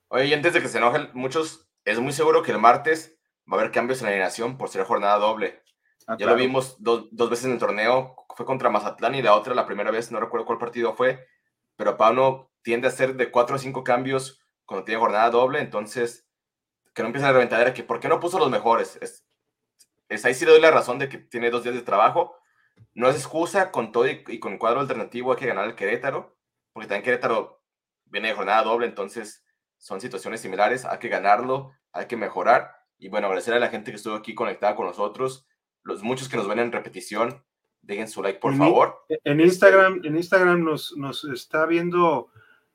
Oye, y antes de que se enojen muchos, es muy seguro que el martes va a haber cambios en la alineación por ser jornada doble. Ah, ya lo vimos dos, veces en el torneo, fue contra Mazatlán y la otra, la primera vez, no recuerdo cuál partido fue, pero Pauno tiende a hacer de cuatro o cinco cambios cuando tiene jornada doble, entonces que no empiecen a reventadera, que ¿por qué no puso los mejores? Es, es, ahí sí le doy la razón de que tiene dos días de trabajo, no es excusa, con todo y, y con cuadro alternativo hay que ganar el Querétaro, porque también Querétaro viene de jornada doble, entonces son situaciones similares, hay que ganarlo, hay que mejorar. Y bueno, agradecer a la gente que estuvo aquí conectada con nosotros, los muchos que nos ven en repetición, dejen su like, por favor. En Instagram, en Instagram nos, nos está viendo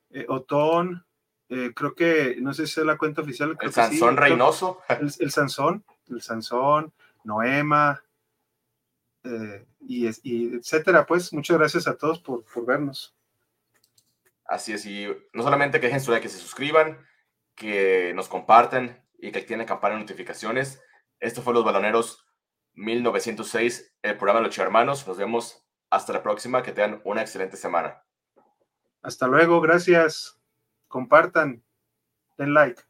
eh, Otón, eh, creo que, no sé si es la cuenta oficial. El Sansón Reynoso. El, Sansón, el Sansón, Noema, eh, y, y, etcétera. Pues muchas gracias a todos por, por vernos. Así es, y no solamente que dejen su like, que se suscriban, que nos compartan y que activen la campana de notificaciones. Esto fue Los Baloneros 1906, el programa los Hermanos. Nos vemos hasta la próxima. Que tengan una excelente semana. Hasta luego, gracias. Compartan, den like.